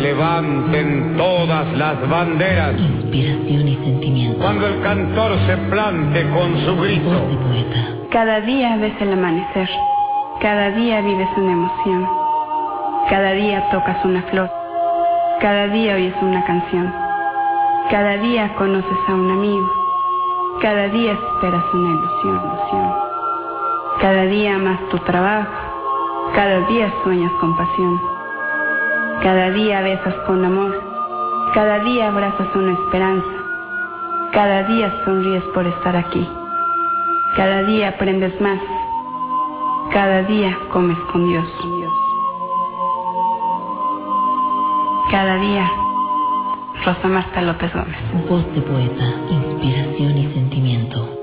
levanten todas las banderas. Inspiración y sentimiento. Cuando el cantor se plante con su grito. Voz de poeta. Cada día ves el amanecer. Cada día vives una emoción. Cada día tocas una flor. Cada día oyes una canción. Cada día conoces a un amigo. Cada día esperas una ilusión, ilusión. Cada día amas tu trabajo. Cada día sueñas con pasión. Cada día besas con amor. Cada día abrazas una esperanza. Cada día sonríes por estar aquí. Cada día aprendes más. Cada día comes con Dios. Cada día, Rosa Marta López Gómez. Voz de poeta. Inspiración y sentimiento.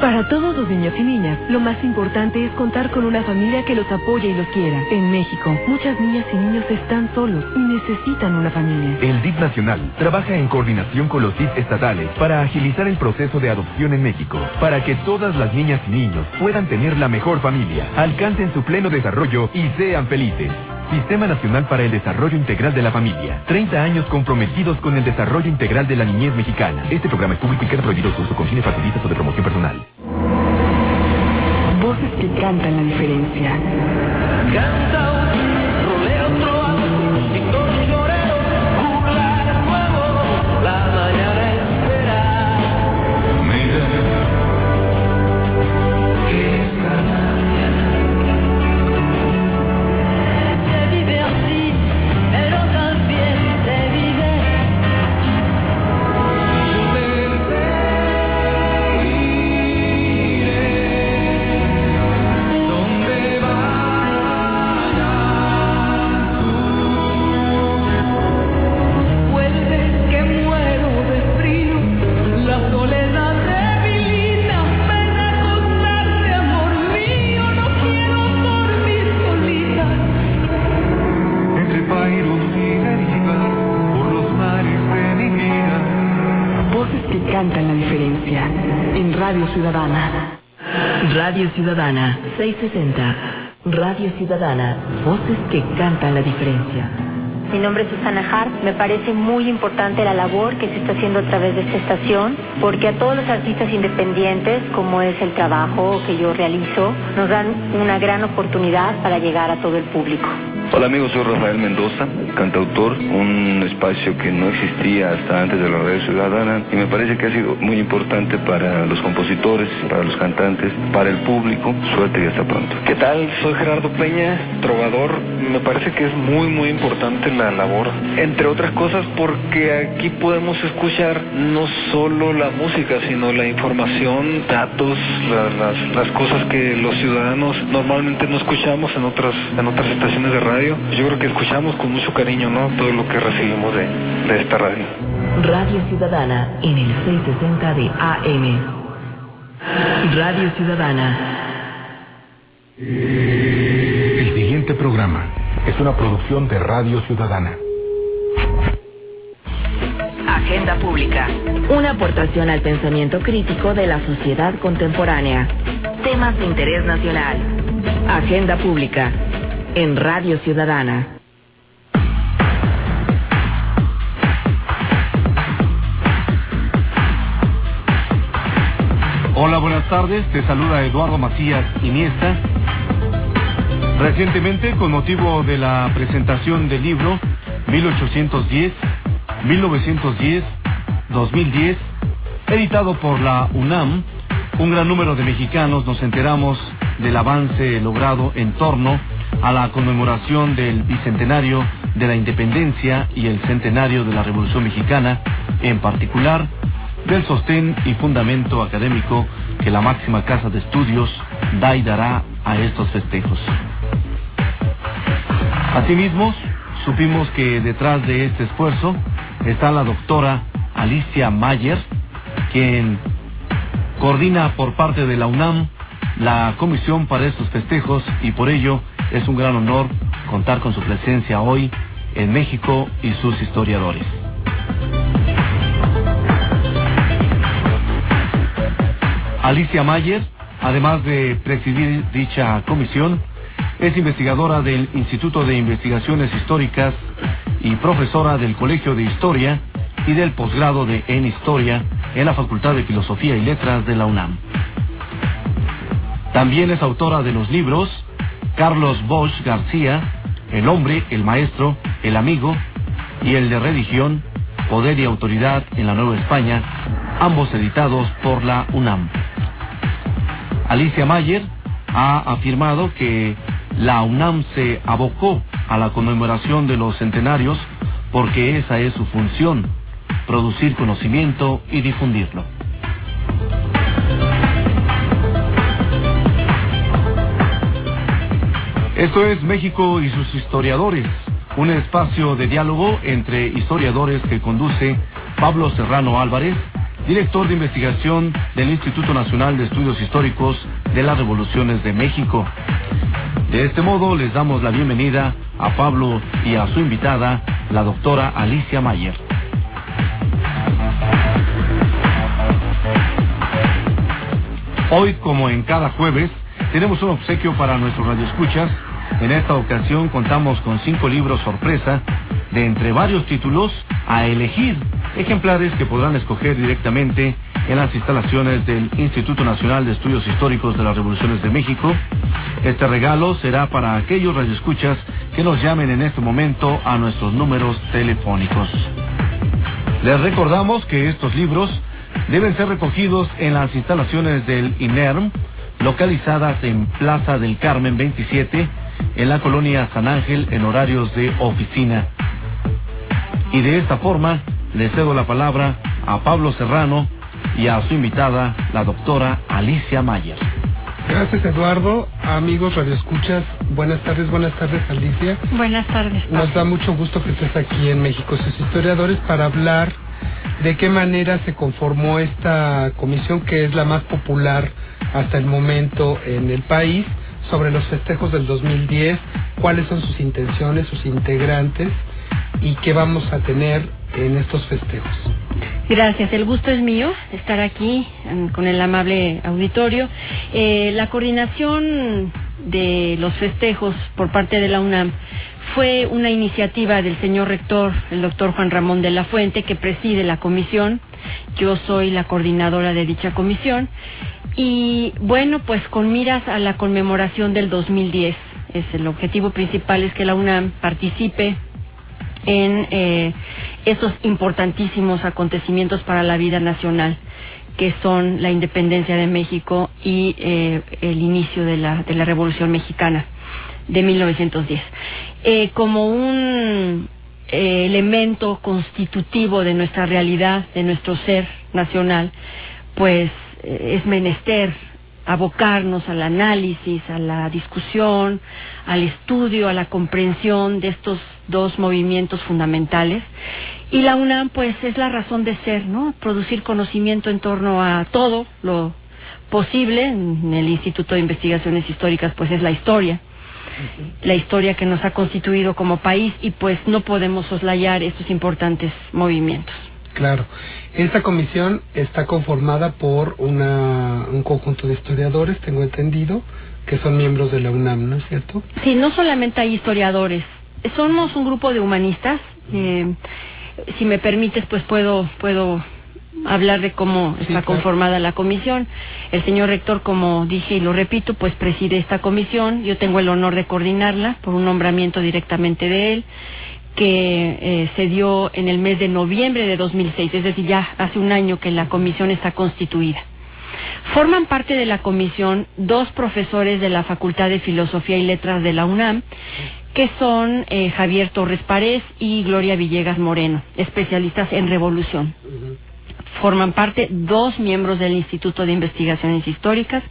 Para todos los niños y niñas, lo más importante es contar con una familia que los apoye y los quiera. En México, muchas niñas y niños están solos y necesitan una familia. El DIF Nacional trabaja en coordinación con los DIF estatales para agilizar el proceso de adopción en México, para que todas las niñas y niños puedan tener la mejor familia, alcancen su pleno desarrollo y sean felices. Sistema Nacional para el Desarrollo Integral de la Familia. 30 años comprometidos con el desarrollo integral de la niñez mexicana. Este programa es público y queda prohibido su uso con fines partidistas o de promoción personal. Voces que cantan la diferencia. Se Ciudadana 660. Radio Ciudadana. Voces que cantan la diferencia. Mi nombre es Susana Hart. Me parece muy importante la labor que se está haciendo a través de esta estación, porque a todos los artistas independientes, como es el trabajo que yo realizo, nos dan una gran oportunidad para llegar a todo el público. Hola amigos, soy Rafael Mendoza, cantautor, un espacio que no existía hasta antes de la radio ciudadana y me parece que ha sido muy importante para los compositores, para los cantantes, para el público. Suerte y hasta pronto. ¿Qué tal? Soy Gerardo Peña, trovador. Me parece que es muy, muy importante la labor. Entre otras cosas porque aquí podemos escuchar no solo la música, sino la información, datos, la- las, las cosas que los ciudadanos normalmente no escuchamos en otras, en otras estaciones de radio. Yo creo que escuchamos con mucho cariño, ¿no? Todo lo que recibimos de, de esta radio. Radio Ciudadana en el 660 de AM. Radio Ciudadana. El siguiente programa es una producción de Radio Ciudadana. Agenda Pública. Una aportación al pensamiento crítico de la sociedad contemporánea. Temas de interés nacional. Agenda Pública. En Radio Ciudadana. Hola, buenas tardes. Te saluda Eduardo Macías Iniesta. Recientemente, con motivo de la presentación del libro 1810, 1910, 2010, editado por la UNAM, un gran número de mexicanos nos enteramos del avance logrado en torno a la conmemoración del bicentenario de la independencia y el centenario de la Revolución Mexicana, en particular del sostén y fundamento académico que la máxima casa de estudios da y dará a estos festejos. Asimismo, supimos que detrás de este esfuerzo está la doctora Alicia Mayer, quien coordina por parte de la UNAM la comisión para estos festejos y por ello es un gran honor contar con su presencia hoy en México y sus historiadores. Alicia Mayer, además de presidir dicha comisión, es investigadora del Instituto de Investigaciones Históricas y profesora del Colegio de Historia y del posgrado de en Historia en la Facultad de Filosofía y Letras de la UNAM. También es autora de los libros Carlos Bosch García, El hombre, el maestro, el amigo y el de religión, Poder y Autoridad en la Nueva España, ambos editados por la UNAM. Alicia Mayer ha afirmado que la UNAM se abocó a la conmemoración de los centenarios porque esa es su función, producir conocimiento y difundirlo. Esto es México y sus historiadores, un espacio de diálogo entre historiadores que conduce Pablo Serrano Álvarez, director de investigación del Instituto Nacional de Estudios Históricos de las Revoluciones de México. De este modo les damos la bienvenida a Pablo y a su invitada, la doctora Alicia Mayer. Hoy, como en cada jueves, tenemos un obsequio para nuestros radioescuchas. En esta ocasión contamos con cinco libros sorpresa de entre varios títulos a elegir, ejemplares que podrán escoger directamente en las instalaciones del Instituto Nacional de Estudios Históricos de las Revoluciones de México. Este regalo será para aquellos radioescuchas que nos llamen en este momento a nuestros números telefónicos. Les recordamos que estos libros deben ser recogidos en las instalaciones del INERM, localizadas en Plaza del Carmen 27, en la colonia San Ángel, en horarios de oficina. Y de esta forma, le cedo la palabra a Pablo Serrano y a su invitada, la doctora Alicia Mayer. Gracias Eduardo, amigos radioescuchas, buenas tardes, buenas tardes Alicia. Buenas tardes. Nos da mucho gusto que estés aquí en México, sus historiadores, para hablar de qué manera se conformó esta comisión que es la más popular hasta el momento en el país sobre los festejos del 2010, cuáles son sus intenciones, sus integrantes y qué vamos a tener en estos festejos. Gracias, el gusto es mío estar aquí um, con el amable auditorio. Eh, la coordinación de los festejos por parte de la UNAM fue una iniciativa del señor rector, el doctor Juan Ramón de la Fuente, que preside la comisión. Yo soy la coordinadora de dicha comisión. Y bueno, pues con miras a la conmemoración del 2010, es el objetivo principal es que la UNAM participe en eh, esos importantísimos acontecimientos para la vida nacional que son la independencia de México y eh, el inicio de la, de la Revolución Mexicana de 1910. Eh, como un eh, elemento constitutivo de nuestra realidad, de nuestro ser nacional, pues eh, es menester abocarnos al análisis, a la discusión, al estudio, a la comprensión de estos dos movimientos fundamentales. Y la UNAM, pues, es la razón de ser, ¿no? Producir conocimiento en torno a todo lo posible. En el Instituto de Investigaciones Históricas, pues, es la historia. La historia que nos ha constituido como país y, pues, no podemos soslayar estos importantes movimientos. Claro. Esta comisión está conformada por una, un conjunto de historiadores, tengo entendido, que son miembros de la UNAM, ¿no es cierto? Sí, no solamente hay historiadores, somos un grupo de humanistas. Eh, si me permites, pues puedo puedo hablar de cómo está conformada la comisión. El señor rector, como dije y lo repito, pues preside esta comisión. Yo tengo el honor de coordinarla por un nombramiento directamente de él que eh, se dio en el mes de noviembre de 2006, es decir, ya hace un año que la comisión está constituida. Forman parte de la comisión dos profesores de la Facultad de Filosofía y Letras de la UNAM, que son eh, Javier Torres Párez y Gloria Villegas Moreno, especialistas en revolución. Forman parte dos miembros del Instituto de Investigaciones Históricas,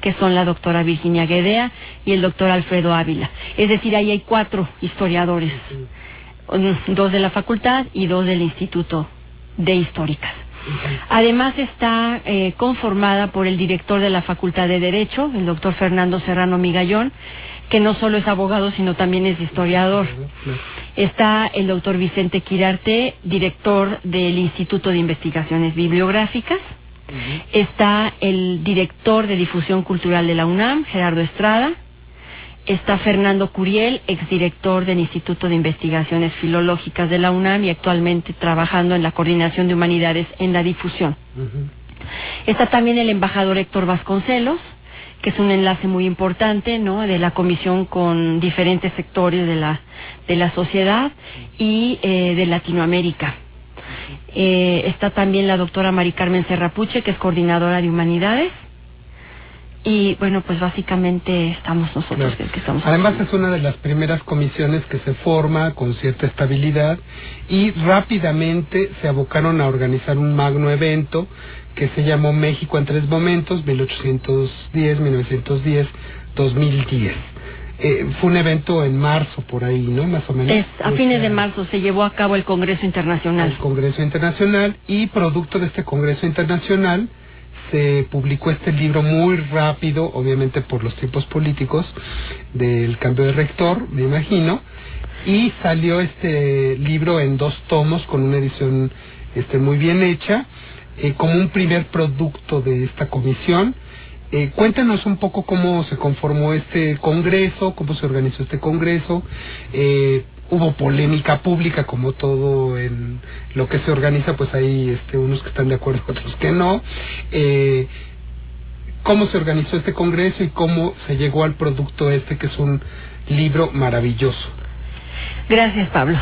que son la doctora Virginia Guedea y el doctor Alfredo Ávila. Es decir, ahí hay cuatro historiadores, dos de la facultad y dos del Instituto de Históricas. Además está eh, conformada por el director de la Facultad de Derecho, el doctor Fernando Serrano Migallón, que no solo es abogado, sino también es historiador. Está el doctor Vicente Quirarte, director del Instituto de Investigaciones Bibliográficas. Está el director de difusión cultural de la UNAM, Gerardo Estrada. Está Fernando Curiel, exdirector del Instituto de Investigaciones Filológicas de la UNAM y actualmente trabajando en la coordinación de humanidades en la difusión. Está también el embajador Héctor Vasconcelos, que es un enlace muy importante, ¿no? De la comisión con diferentes sectores de la de la sociedad y eh, de Latinoamérica. Eh, está también la doctora Mari Carmen Serrapuche, que es coordinadora de humanidades. Y bueno, pues básicamente estamos nosotros Claro. que, que estamos. Además es una de las primeras comisiones que se forma con cierta estabilidad y rápidamente se abocaron a organizar un magno evento que se llamó México en tres momentos, 1810, 1910, 2010. Eh, fue un evento en marzo por ahí, ¿no? Más o menos. Es, a fines de marzo se llevó a cabo el Congreso Internacional. El Congreso Internacional y producto de este Congreso Internacional se publicó este libro muy rápido, obviamente por los tiempos políticos del cambio de rector, me imagino, y salió este libro en dos tomos con una edición este muy bien hecha, eh, como un primer producto de esta comisión. Eh, cuéntanos un poco cómo se conformó este congreso, cómo se organizó este congreso. Eh, hubo polémica pública como todo en lo que se organiza, pues hay este, unos que están de acuerdo, otros que no. Eh, cómo se organizó este congreso y cómo se llegó al producto este que es un libro maravilloso. Gracias, Pablo.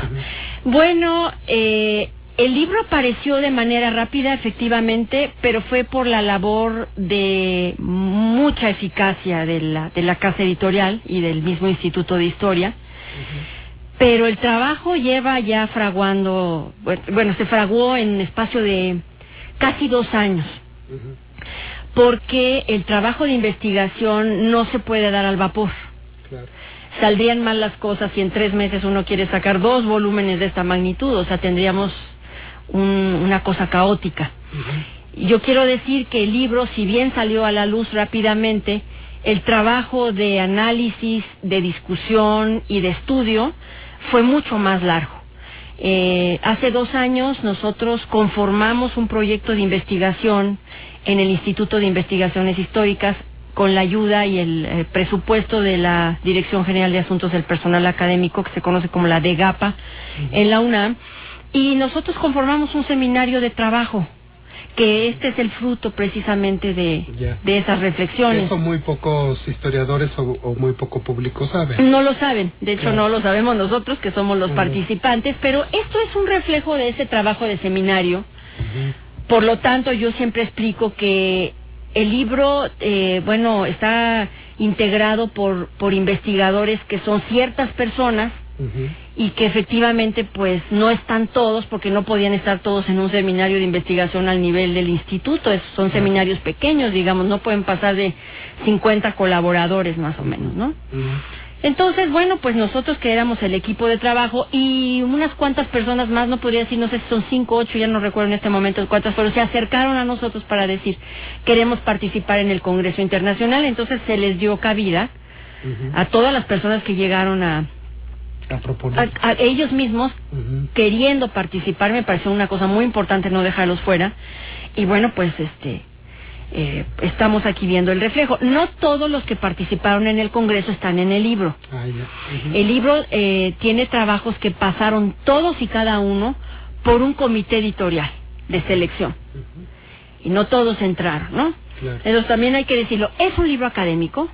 Bueno, eh, el libro apareció de manera rápida, efectivamente, pero fue por la labor de mucha eficacia de la, de la casa editorial y del mismo Instituto de Historia. Pero el trabajo lleva ya fraguando, bueno, se fraguó en espacio de casi dos años. Porque el trabajo de investigación no se puede dar al vapor. Saldrían mal las cosas si en tres meses uno quiere sacar dos volúmenes de esta magnitud, o sea, tendríamos un- una cosa caótica. Yo quiero decir que el libro, si bien salió a la luz rápidamente, el trabajo de análisis, de discusión y de estudio fue mucho más largo. Eh, hace dos años nosotros conformamos un proyecto de investigación en el Instituto de Investigaciones Históricas con la ayuda y el eh, presupuesto de la Dirección General de Asuntos del Personal Académico, que se conoce como la DEGAPA, en la UNAM, y nosotros conformamos un seminario de trabajo, que este es el fruto precisamente de, de esas reflexiones. Eso muy pocos historiadores o, o muy poco público saben. No lo saben, de hecho no lo sabemos nosotros que somos los participantes, pero esto es un reflejo de ese trabajo de seminario. Por lo tanto, yo siempre explico que el libro, eh, bueno, está integrado por, por investigadores que son ciertas personas y que efectivamente pues no están todos porque no podían estar todos en un seminario de investigación al nivel del instituto, Es- son seminarios pequeños, digamos, no pueden pasar de 50 colaboradores más o menos, ¿no? Entonces, bueno, pues nosotros que éramos el equipo de trabajo y unas cuantas personas más, no podría decir, no sé si son cinco, ocho, ya no recuerdo en este momento cuántas, pero se acercaron a nosotros para decir, queremos participar en el Congreso Internacional, entonces se les dio cabida a todas las personas que llegaron a, A ellos mismos queriendo participar, me pareció una cosa muy importante no dejarlos fuera. Y bueno, pues este eh, estamos aquí viendo el reflejo. No todos los que participaron en el Congreso están en el libro. Ah. El libro eh, tiene trabajos que pasaron todos y cada uno por un comité editorial de selección. Y no todos entraron, ¿no? Claro. Entonces también hay que decirlo, es un libro académico,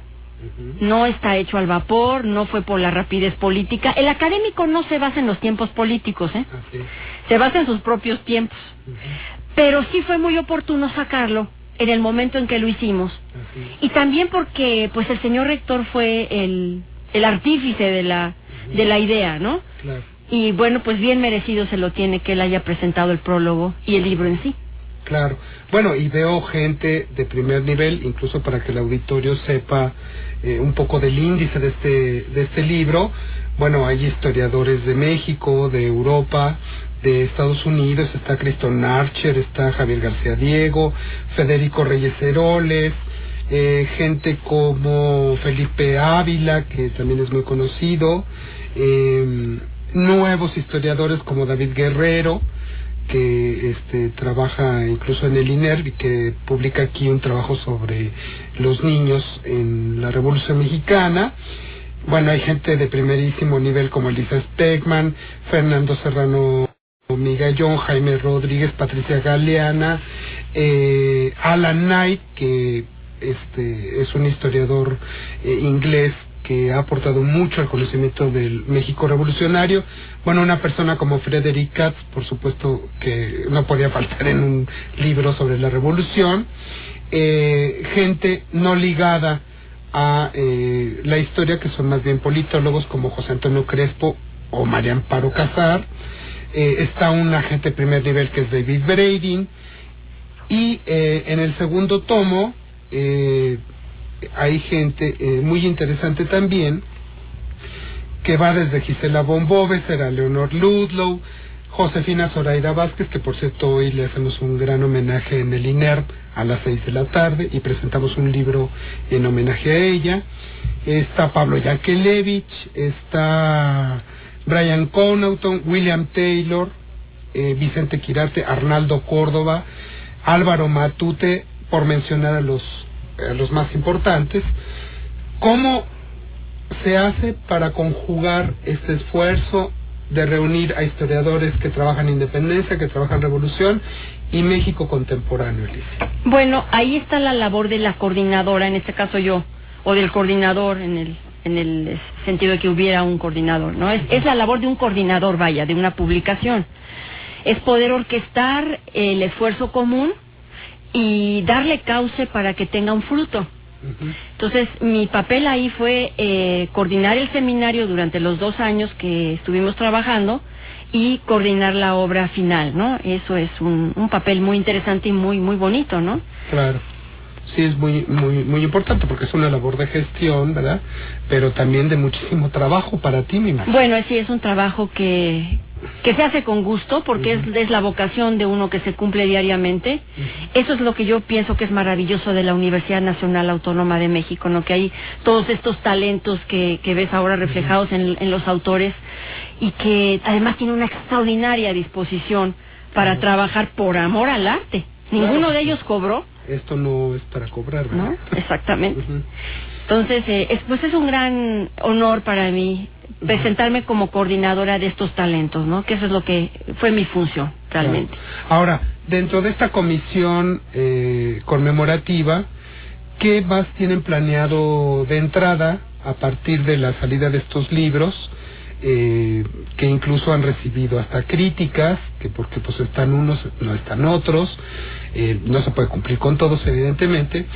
no está hecho al vapor, no fue por la rapidez política. El académico no se basa en los tiempos políticos, ¿eh? Se basa en sus propios tiempos. Pero sí fue muy oportuno sacarlo en el momento en que lo hicimos. Y también porque pues el señor rector fue el, el artífice de la, de la idea, ¿no? Claro. Y bueno, pues bien merecido se lo tiene que él haya presentado el prólogo y el libro en sí. Claro. Bueno, y veo gente de primer nivel, incluso para que el auditorio sepa eh, un poco del índice de este, de este libro. Bueno, hay historiadores de México, de Europa, de Estados Unidos, está Criston Archer, está Javier García Diego, Federico Reyes Heroles, eh, gente como Felipe Ávila, que también es muy conocido, eh, nuevos historiadores como David Guerrero, que este, trabaja incluso en el INER y que publica aquí un trabajo sobre los niños en la Revolución Mexicana. bueno, hay gente de primerísimo nivel como Elisa Speckman, Fernando Serrano Migallón, Jaime Rodríguez, Patricia Galeana, eh, Alan Knight, que este es un historiador eh, inglés que ha aportado mucho al conocimiento del México revolucionario. Bueno, una persona como Frederick Katz, por supuesto que no podía faltar en un libro sobre la revolución. Eh, gente no ligada a eh, la historia, que son más bien politólogos como José Antonio Crespo o María Amparo Casar. Eh, está un agente de primer nivel que es David Brading. Y en el segundo tomo hay gente eh, muy interesante también que va desde Gisela Bomboves, era Leonor Ludlow, Josefina Zoraida Vázquez, que por cierto hoy le hacemos un gran homenaje en el INER a las seis de la tarde y presentamos un libro en homenaje a ella. Está Pablo Yankelevich, está Brian Connaughton, William Taylor, eh, Vicente Quirarte, Arnaldo Córdoba, Álvaro Matute, por mencionar a los, a los más importantes. ¿Cómo se hace para conjugar este esfuerzo de reunir a historiadores que trabajan independencia, que trabajan revolución y México contemporáneo, Alicia? Bueno, ahí está la labor de la coordinadora, en este caso yo, o del coordinador en el en el sentido de que hubiera un coordinador, ¿no? Es, es la labor de un coordinador, vaya, de una publicación. Es poder orquestar el esfuerzo común y darle cauce para que tenga un fruto. Entonces, mi papel ahí fue eh, coordinar el seminario durante los dos años que estuvimos trabajando y coordinar la obra final, ¿no? Eso es un, un papel muy interesante y muy muy bonito, ¿no? Claro. Sí, es muy, muy, muy importante porque es una labor de gestión, ¿verdad? Pero también de muchísimo trabajo para ti, mi imagino. Bueno, sí, es un trabajo que, que se hace con gusto porque es, es la vocación de uno que se cumple diariamente. Eso es lo que yo pienso que es maravilloso de la Universidad Nacional Autónoma de México, ¿no? Que hay todos estos talentos que, que ves ahora reflejados en, en los autores y que además tiene una extraordinaria disposición para trabajar por amor al arte. Ninguno de ellos cobró, Esto no es para cobrar, ¿verdad? ¿no? Exactamente. Entonces, eh, es, pues es un gran honor para mí presentarme como coordinadora de estos talentos, ¿no? Que eso es lo que fue mi función, realmente. Ahora, dentro de esta comisión eh, conmemorativa, ¿qué más tienen planeado de entrada a partir de la salida de estos libros? eh, que incluso han recibido hasta críticas, que porque pues están unos, no están otros, eh, no se puede cumplir con todos evidentemente.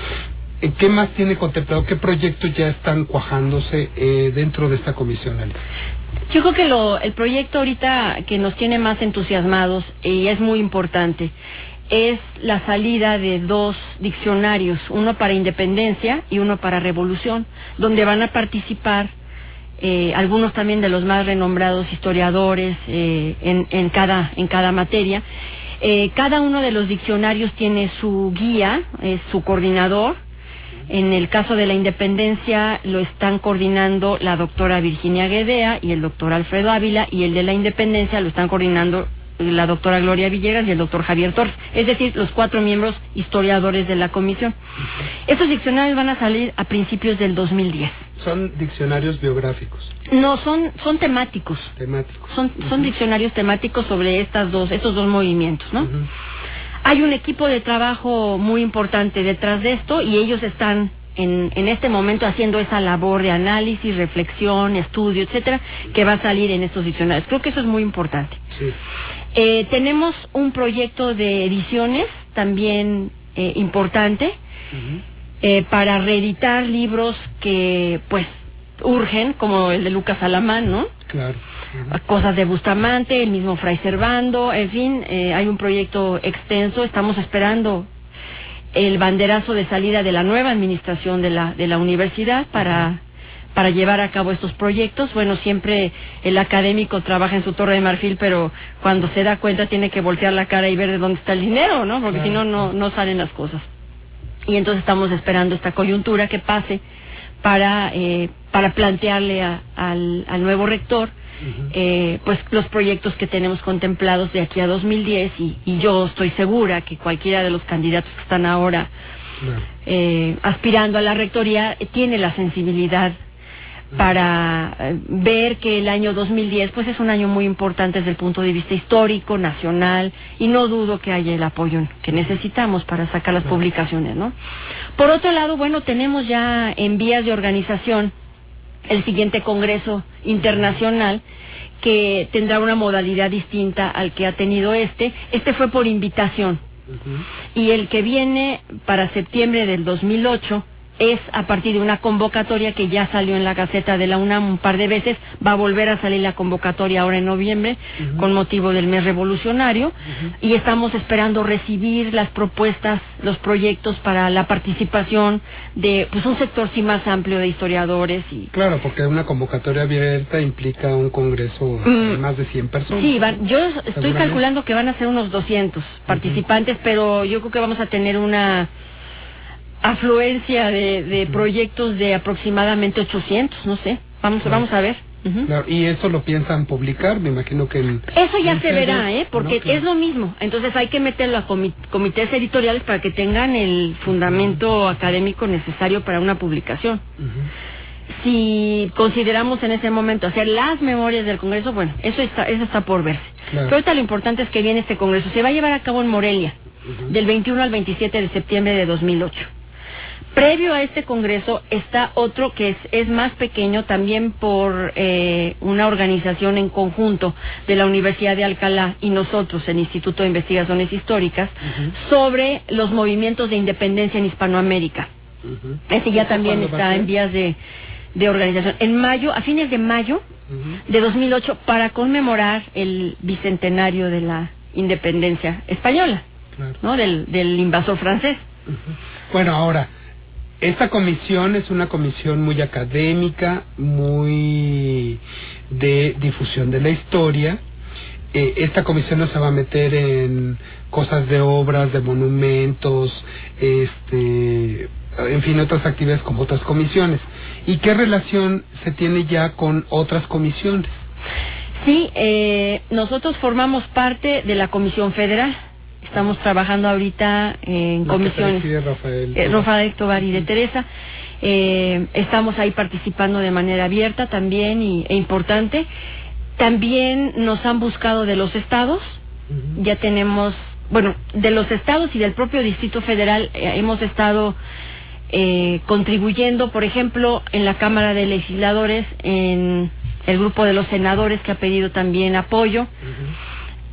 Eh, ¿Qué más tiene contemplado? ¿Qué proyectos ya están cuajándose eh, dentro de esta comisión, Alicia? Yo creo que el proyecto ahorita que nos tiene más entusiasmados y es muy importante es la salida de dos diccionarios, uno para independencia y uno para revolución, donde van a participar algunos también de los más renombrados historiadores en cada en cada materia. Eh, cada uno de los diccionarios tiene su guía, es su coordinador. En el caso de la independencia lo están coordinando la doctora Virginia Guedea y el doctor Alfredo Ávila y el de la independencia lo están coordinando la doctora Gloria Villegas y el doctor Javier Torres, es decir, los cuatro miembros historiadores de la comisión. Estos diccionarios van a salir a principios del 2010. Son diccionarios biográficos, No, son, son temáticos. temáticos. Son, son diccionarios temáticos sobre estas dos, estos dos movimientos, ¿no? Hay un equipo de trabajo muy importante detrás de esto y ellos están en, en este momento haciendo esa labor de análisis, reflexión, estudio, etcétera, que va a salir en estos diccionarios. Creo que eso es muy importante. Sí. Eh, tenemos un proyecto de ediciones también eh, importante eh, para reeditar libros que pues urgen, como el de Lucas Alamán, ¿no? Claro. Cosas de Bustamante, el mismo Fray Servando, en fin, eh, hay un proyecto extenso, estamos esperando el banderazo de salida de la nueva administración de la, de la universidad para, para llevar a cabo estos proyectos. Bueno, siempre el académico trabaja en su torre de marfil, pero cuando se da cuenta tiene que voltear la cara y ver de dónde está el dinero, ¿no? Porque si no, no, no salen las cosas. Y entonces estamos esperando esta coyuntura que pase para, eh, para plantearle a- al, al nuevo rector eh, pues los proyectos que tenemos contemplados de aquí a 2010 y, y yo estoy segura que cualquiera de los candidatos que están ahora eh, aspirando a la rectoría eh, tiene la sensibilidad para eh, ver que el año 2010 pues es un año muy importante desde el punto de vista histórico, nacional y no dudo que haya el apoyo que necesitamos para sacar las publicaciones, ¿no? Por otro lado, bueno, tenemos ya en vías de organización el siguiente Congreso Internacional que tendrá una modalidad distinta al que ha tenido este. Este fue por invitación. Y el que viene para septiembre del 2008 es a partir de una convocatoria que ya salió en la Gaceta de la UNAM un par de veces, va a volver a salir la convocatoria ahora en noviembre con motivo del mes revolucionario y estamos esperando recibir las propuestas, los proyectos para la participación de pues un sector sí más amplio de historiadores y Claro, porque una convocatoria abierta implica un congreso de Mm. más de 100 personas. Sí, van- yo estoy calculando que van a ser unos 200 participantes, pero yo creo que vamos a tener una afluencia de, de proyectos de aproximadamente 800, no sé. Vamos, Claro. vamos a ver. Claro, y eso lo piensan publicar, me imagino que en... Eso ya se verá, ¿eh? Porque ¿no? Claro. es lo mismo. Entonces hay que meterlo a comi- comités editoriales para que tengan el fundamento académico necesario para una publicación. Si consideramos en ese momento hacer las memorias del Congreso, bueno, eso está, eso está por verse. Claro. Pero ahorita lo importante es que viene este Congreso. Se va a llevar a cabo en Morelia, del 21 al 27 de septiembre de 2008. Previo a este Congreso está otro que es, es más pequeño también por eh, una organización en conjunto de la Universidad de Alcalá y nosotros, el Instituto de Investigaciones Históricas, sobre los movimientos de independencia en Hispanoamérica. Ese ya ¿Eso también está en vías de, de organización. En mayo, a fines de mayo de 2008, para conmemorar el bicentenario de la independencia española, Claro. ¿no? Del, del invasor francés. Bueno, ahora, esta comisión es una comisión muy académica, muy de difusión de la historia. Eh, esta comisión no se va a meter en cosas de obras, de monumentos, este, en fin, otras actividades como otras comisiones. ¿Y qué relación se tiene ya con otras comisiones? Sí, eh, nosotros formamos parte de la Comisión Federal. Estamos trabajando ahorita en La comisiones. Rafael. Eh, Rafael Tobar y de Teresa. Eh, estamos ahí participando de manera abierta también y, e importante. También nos han buscado de los estados. Ya tenemos, bueno, de los estados y del propio Distrito Federal eh, hemos estado eh, contribuyendo, por ejemplo, en la Cámara de Legisladores, en el grupo de los senadores que ha pedido también apoyo.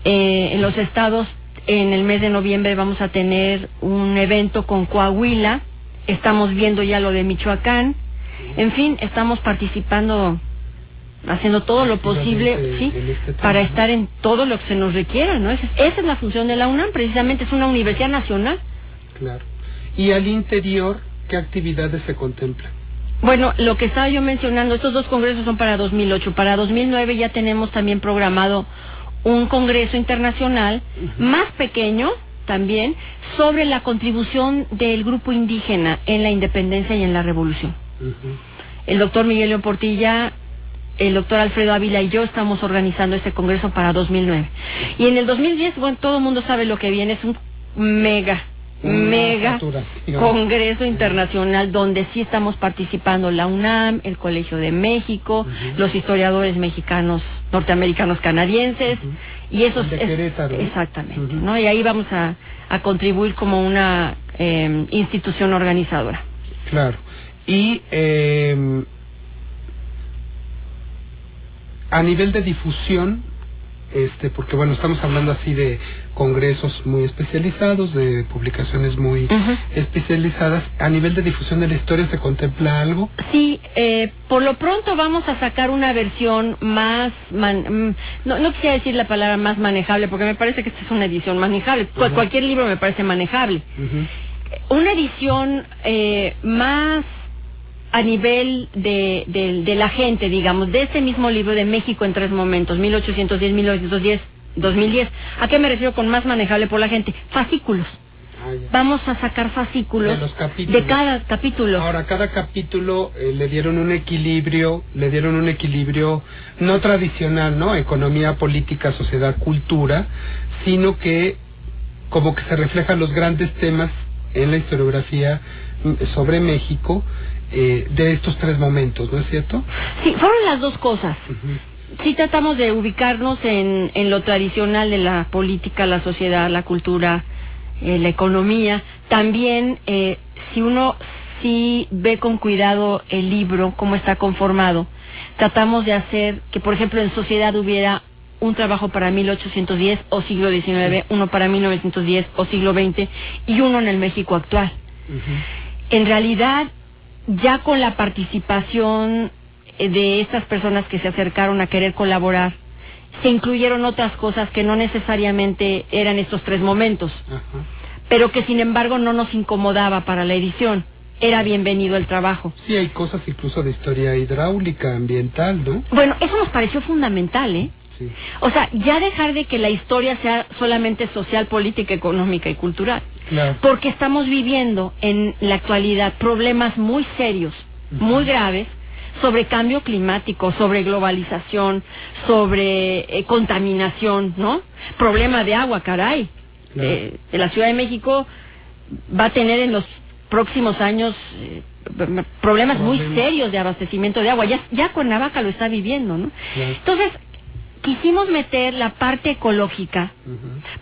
Eh, en los estados, en el mes de noviembre vamos a tener un evento con Coahuila. Estamos viendo ya lo de Michoacán. En fin, estamos participando, haciendo todo lo posible, sí, este para estar en todo lo que se nos requiera, ¿no? Esa es, esa es la función de la UNAM, precisamente es una universidad nacional. Claro. Y al interior, ¿qué actividades se contemplan? Bueno, lo que estaba yo mencionando, estos dos congresos son para 2008. Para 2009 ya tenemos también programado un congreso internacional más pequeño también sobre la contribución del grupo indígena en la independencia y en la revolución. El doctor Miguel León Portilla, el doctor Alfredo Ávila y yo estamos organizando este congreso para 2009. Y en el 2010, bueno, todo el mundo sabe lo que viene, es un mega, mega congreso internacional donde sí estamos participando la UNAM, el Colegio de México, los historiadores mexicanos, norteamericanos, canadienses, y esos... De es- Querétaro, exactamente, ¿no? Y ahí vamos a, a contribuir como una eh, institución organizadora. Claro. Y eh, a nivel de difusión, este, porque bueno, estamos hablando así de congresos muy especializados, de publicaciones muy especializadas. A nivel de difusión de la historia, ¿se contempla algo? Sí, eh, por lo pronto vamos a sacar una versión más, man- mm, no, no quisiera decir la palabra más manejable, porque me parece que esta es una edición manejable. Cualquier libro me parece manejable. Una edición eh, más a nivel de, de, de la gente, digamos, de este mismo libro de México en tres momentos, 1810, 1910, 2010. ¿A qué me refiero con más manejable por la gente? Fascículos. Vamos a sacar fascículos de cada capítulo. Ahora, cada capítulo eh, le dieron un equilibrio, le dieron un equilibrio no tradicional, ¿no? Economía, política, sociedad, cultura, sino que como que se reflejan los grandes temas en la historiografía mm, sobre México, eh, de estos tres momentos, ¿no es cierto? Sí, fueron las dos cosas. Sí tratamos de ubicarnos en, en lo tradicional de la política, la sociedad, la cultura, eh, la economía. También, eh, si uno sí ve con cuidado el libro, cómo está conformado, tratamos de hacer que, por ejemplo, en sociedad hubiera un trabajo para 1810 o siglo XIX, uno para 1910 o siglo XX y uno en el México actual. En realidad, ya con la participación de estas personas que se acercaron a querer colaborar, se incluyeron otras cosas que no necesariamente eran estos tres momentos, pero que sin embargo no nos incomodaba para la edición. Era bienvenido el trabajo. Sí, hay cosas incluso de historia hidráulica, ambiental, ¿no? Bueno, eso nos pareció fundamental, ¿eh? Sí. O sea, ya dejar de que la historia sea solamente social, política, económica y cultural. Claro. Porque estamos viviendo en la actualidad problemas muy serios, muy graves, sobre cambio climático, sobre globalización, sobre eh, contaminación, ¿no? Problema de agua, caray. Claro. Eh, la Ciudad de México va a tener en los próximos años eh, problemas muy serios de abastecimiento de agua. Ya, ya Cuernavaca lo está viviendo, ¿no? Entonces, quisimos meter la parte ecológica,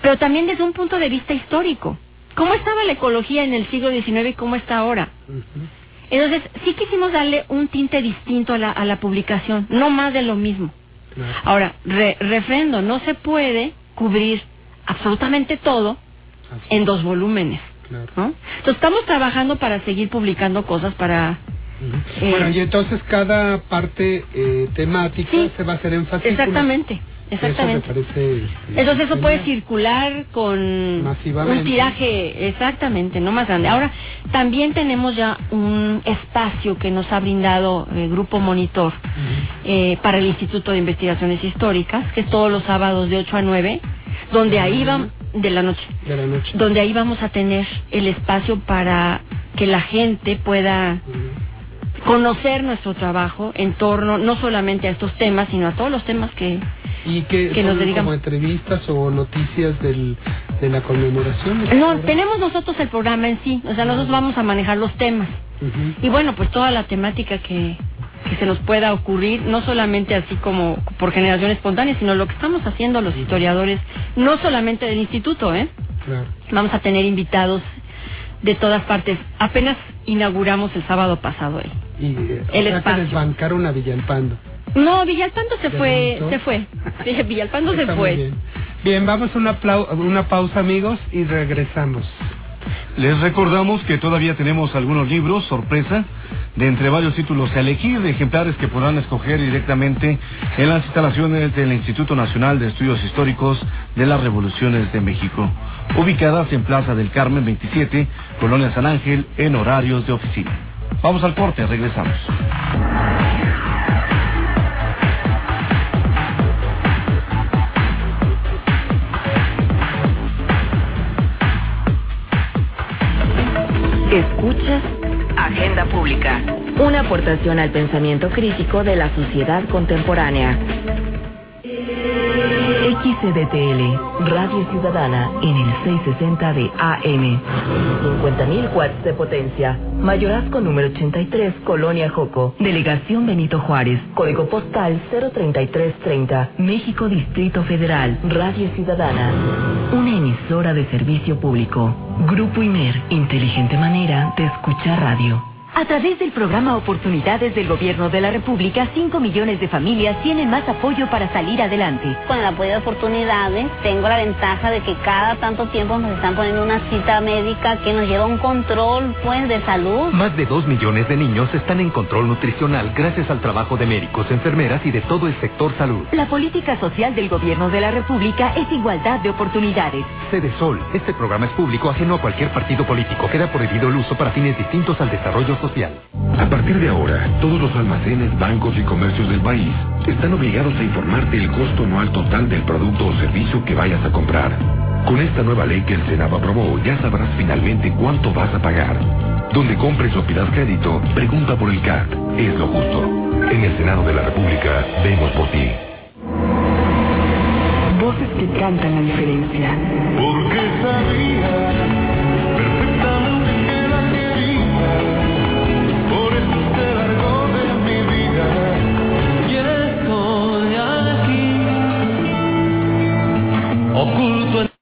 pero también desde un punto de vista histórico. ¿Cómo estaba la ecología en el siglo XIX y cómo está ahora? Entonces, sí quisimos darle un tinte distinto a la, a la publicación, no más de lo mismo. Ahora, re- refrendo, no se puede cubrir absolutamente todo en dos volúmenes. ¿no? Entonces, estamos trabajando para seguir publicando cosas para... eh, Bueno, y entonces cada parte eh, temática Sí. se va a hacer en fascículos. Exactamente, exactamente. Eso me parece... este, Entonces eso puede circular con un tiraje exactamente, no más grande. Ahora, también tenemos ya un espacio que nos ha brindado el Grupo Monitor eh, para el Instituto de Investigaciones Históricas, que es todos los sábados de 8 a 9, donde ahí vamos, de la noche, De la noche. donde ahí vamos a tener el espacio para que la gente pueda conocer nuestro trabajo en torno no solamente a estos temas, sino a todos los temas que, Y que, nos dedicamos. como entrevistas o noticias del, de la conmemoración. No, tenemos nosotros el programa en sí, o sea, nosotros vamos a manejar los temas. Y bueno, pues toda la temática que, que se nos pueda ocurrir, no solamente así como por generación espontánea, sino lo que estamos haciendo los historiadores, no solamente del instituto, ¿eh? Claro. Vamos a tener invitados de todas partes. Apenas inauguramos el sábado pasado ahí. Y eh, El o sea espacio. que desbancaron a Villalpando. No, Villalpando se ¿Ya fue, se fue. Villalpando se Está fue. Bien. Bien, vamos a una, una pausa, amigos, y regresamos. Les recordamos que todavía tenemos algunos libros, sorpresa, de entre varios títulos a elegir, de ejemplares que podrán escoger directamente en las instalaciones del Instituto Nacional de Estudios Históricos de las Revoluciones de México, ubicadas en Plaza del Carmen 27, Colonia San Ángel, en horarios de oficina. Vamos al corte, regresamos. Escuchas Agenda Pública, una aportación al pensamiento crítico de la sociedad contemporánea. XCDTL, Radio Ciudadana, en el 660 de AM. 50.000 watts de potencia. Mayorazgo número 83, Colonia Joco. Delegación Benito Juárez. Código postal 03330. México Distrito Federal. Radio Ciudadana. Una emisora de servicio público. Grupo Imer. Inteligente manera de escuchar radio. A través del programa Oportunidades del Gobierno de la República, 5 millones de familias tienen más apoyo para salir adelante. Con el apoyo de oportunidades, tengo la ventaja de que cada tanto tiempo nos están poniendo una cita médica que nos lleva a un control, pues, de salud. Más de dos millones de niños están en control nutricional gracias al trabajo de médicos, enfermeras y de todo el sector salud. La política social del Gobierno de la República es igualdad de oportunidades. Sede Sol, este programa es público ajeno a cualquier partido político. Queda prohibido el uso para fines distintos al desarrollo social. A partir de ahora, todos los almacenes, bancos y comercios del país están obligados a informarte el costo anual total del producto o servicio que vayas a comprar. Con esta nueva ley que el Senado aprobó, ya sabrás finalmente cuánto vas a pagar. Donde compres o pidas crédito, pregunta por el CAT. Es lo justo. En el Senado de la República, vemos por ti. Voces que cantan la diferencia. Porque sabía Oculto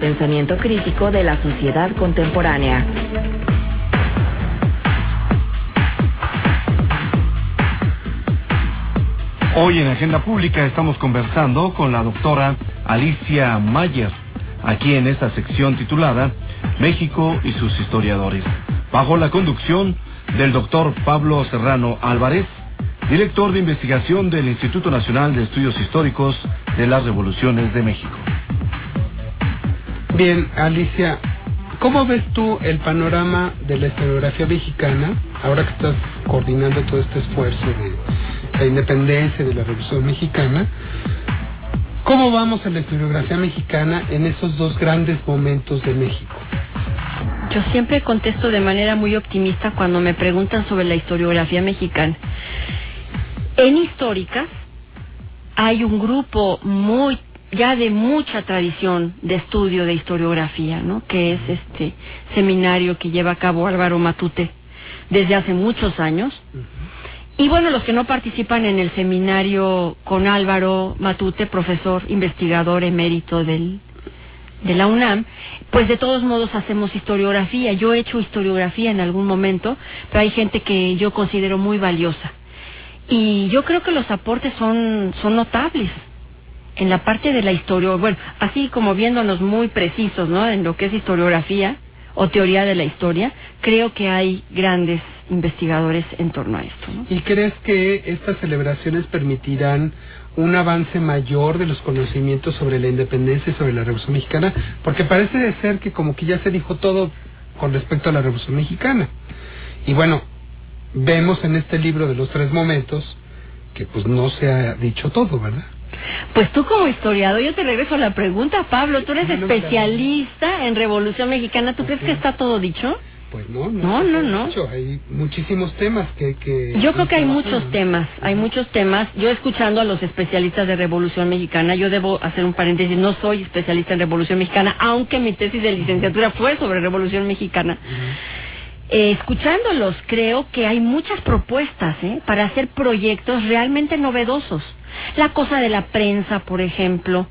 pensamiento crítico de la sociedad contemporánea. Hoy en Agenda Pública estamos conversando con la doctora Alicia Mayer, aquí en esta sección titulada México y sus historiadores, bajo la conducción del doctor Pablo Serrano Álvarez, director de investigación del Instituto Nacional de Estudios Históricos de las Revoluciones de México. Bien, Alicia, ¿cómo ves tú el panorama de la historiografía mexicana, ahora que estás coordinando todo este esfuerzo de la independencia de la Revolución Mexicana? ¿Cómo vamos en la historiografía mexicana en esos dos grandes momentos de México? Yo siempre contesto de manera muy optimista cuando me preguntan sobre la historiografía mexicana. En históricas hay un grupo muy ya de mucha tradición de estudio de historiografía, ¿no? Que es este seminario que lleva a cabo Álvaro Matute desde hace muchos años. Y bueno, los que no participan en el seminario con Álvaro Matute, profesor investigador emérito del, de la UNAM, pues de todos modos hacemos historiografía. Yo he hecho historiografía en algún momento, pero hay gente que yo considero muy valiosa. Y yo creo que los aportes son, son notables en la parte de la historia, bueno, así como viéndonos muy precisos, ¿no? En lo que es historiografía o teoría de la historia, creo que hay grandes investigadores en torno a esto. ¿no? ¿Y crees que estas celebraciones permitirán un avance mayor de los conocimientos sobre la independencia y sobre la Revolución Mexicana? Porque parece ser que como que ya se dijo todo con respecto a la Revolución Mexicana. Y bueno, vemos en este libro de los tres momentos que pues no se ha dicho todo, ¿verdad? Pues tú como historiador, yo te regreso a la pregunta, Pablo, tú eres especialista en Revolución Mexicana, ¿tú crees que está todo dicho? Pues no, No, no, no. Dicho, hay muchísimos temas que... que Yo creo que hay muchos temas, hay muchos temas. Yo escuchando a los especialistas de Revolución Mexicana, yo debo hacer un paréntesis, no soy especialista en Revolución Mexicana, aunque mi tesis de licenciatura fue sobre Revolución Mexicana. Eh, escuchándolos, creo que hay muchas propuestas ¿eh? para hacer proyectos realmente novedosos. La cosa de la prensa, por ejemplo,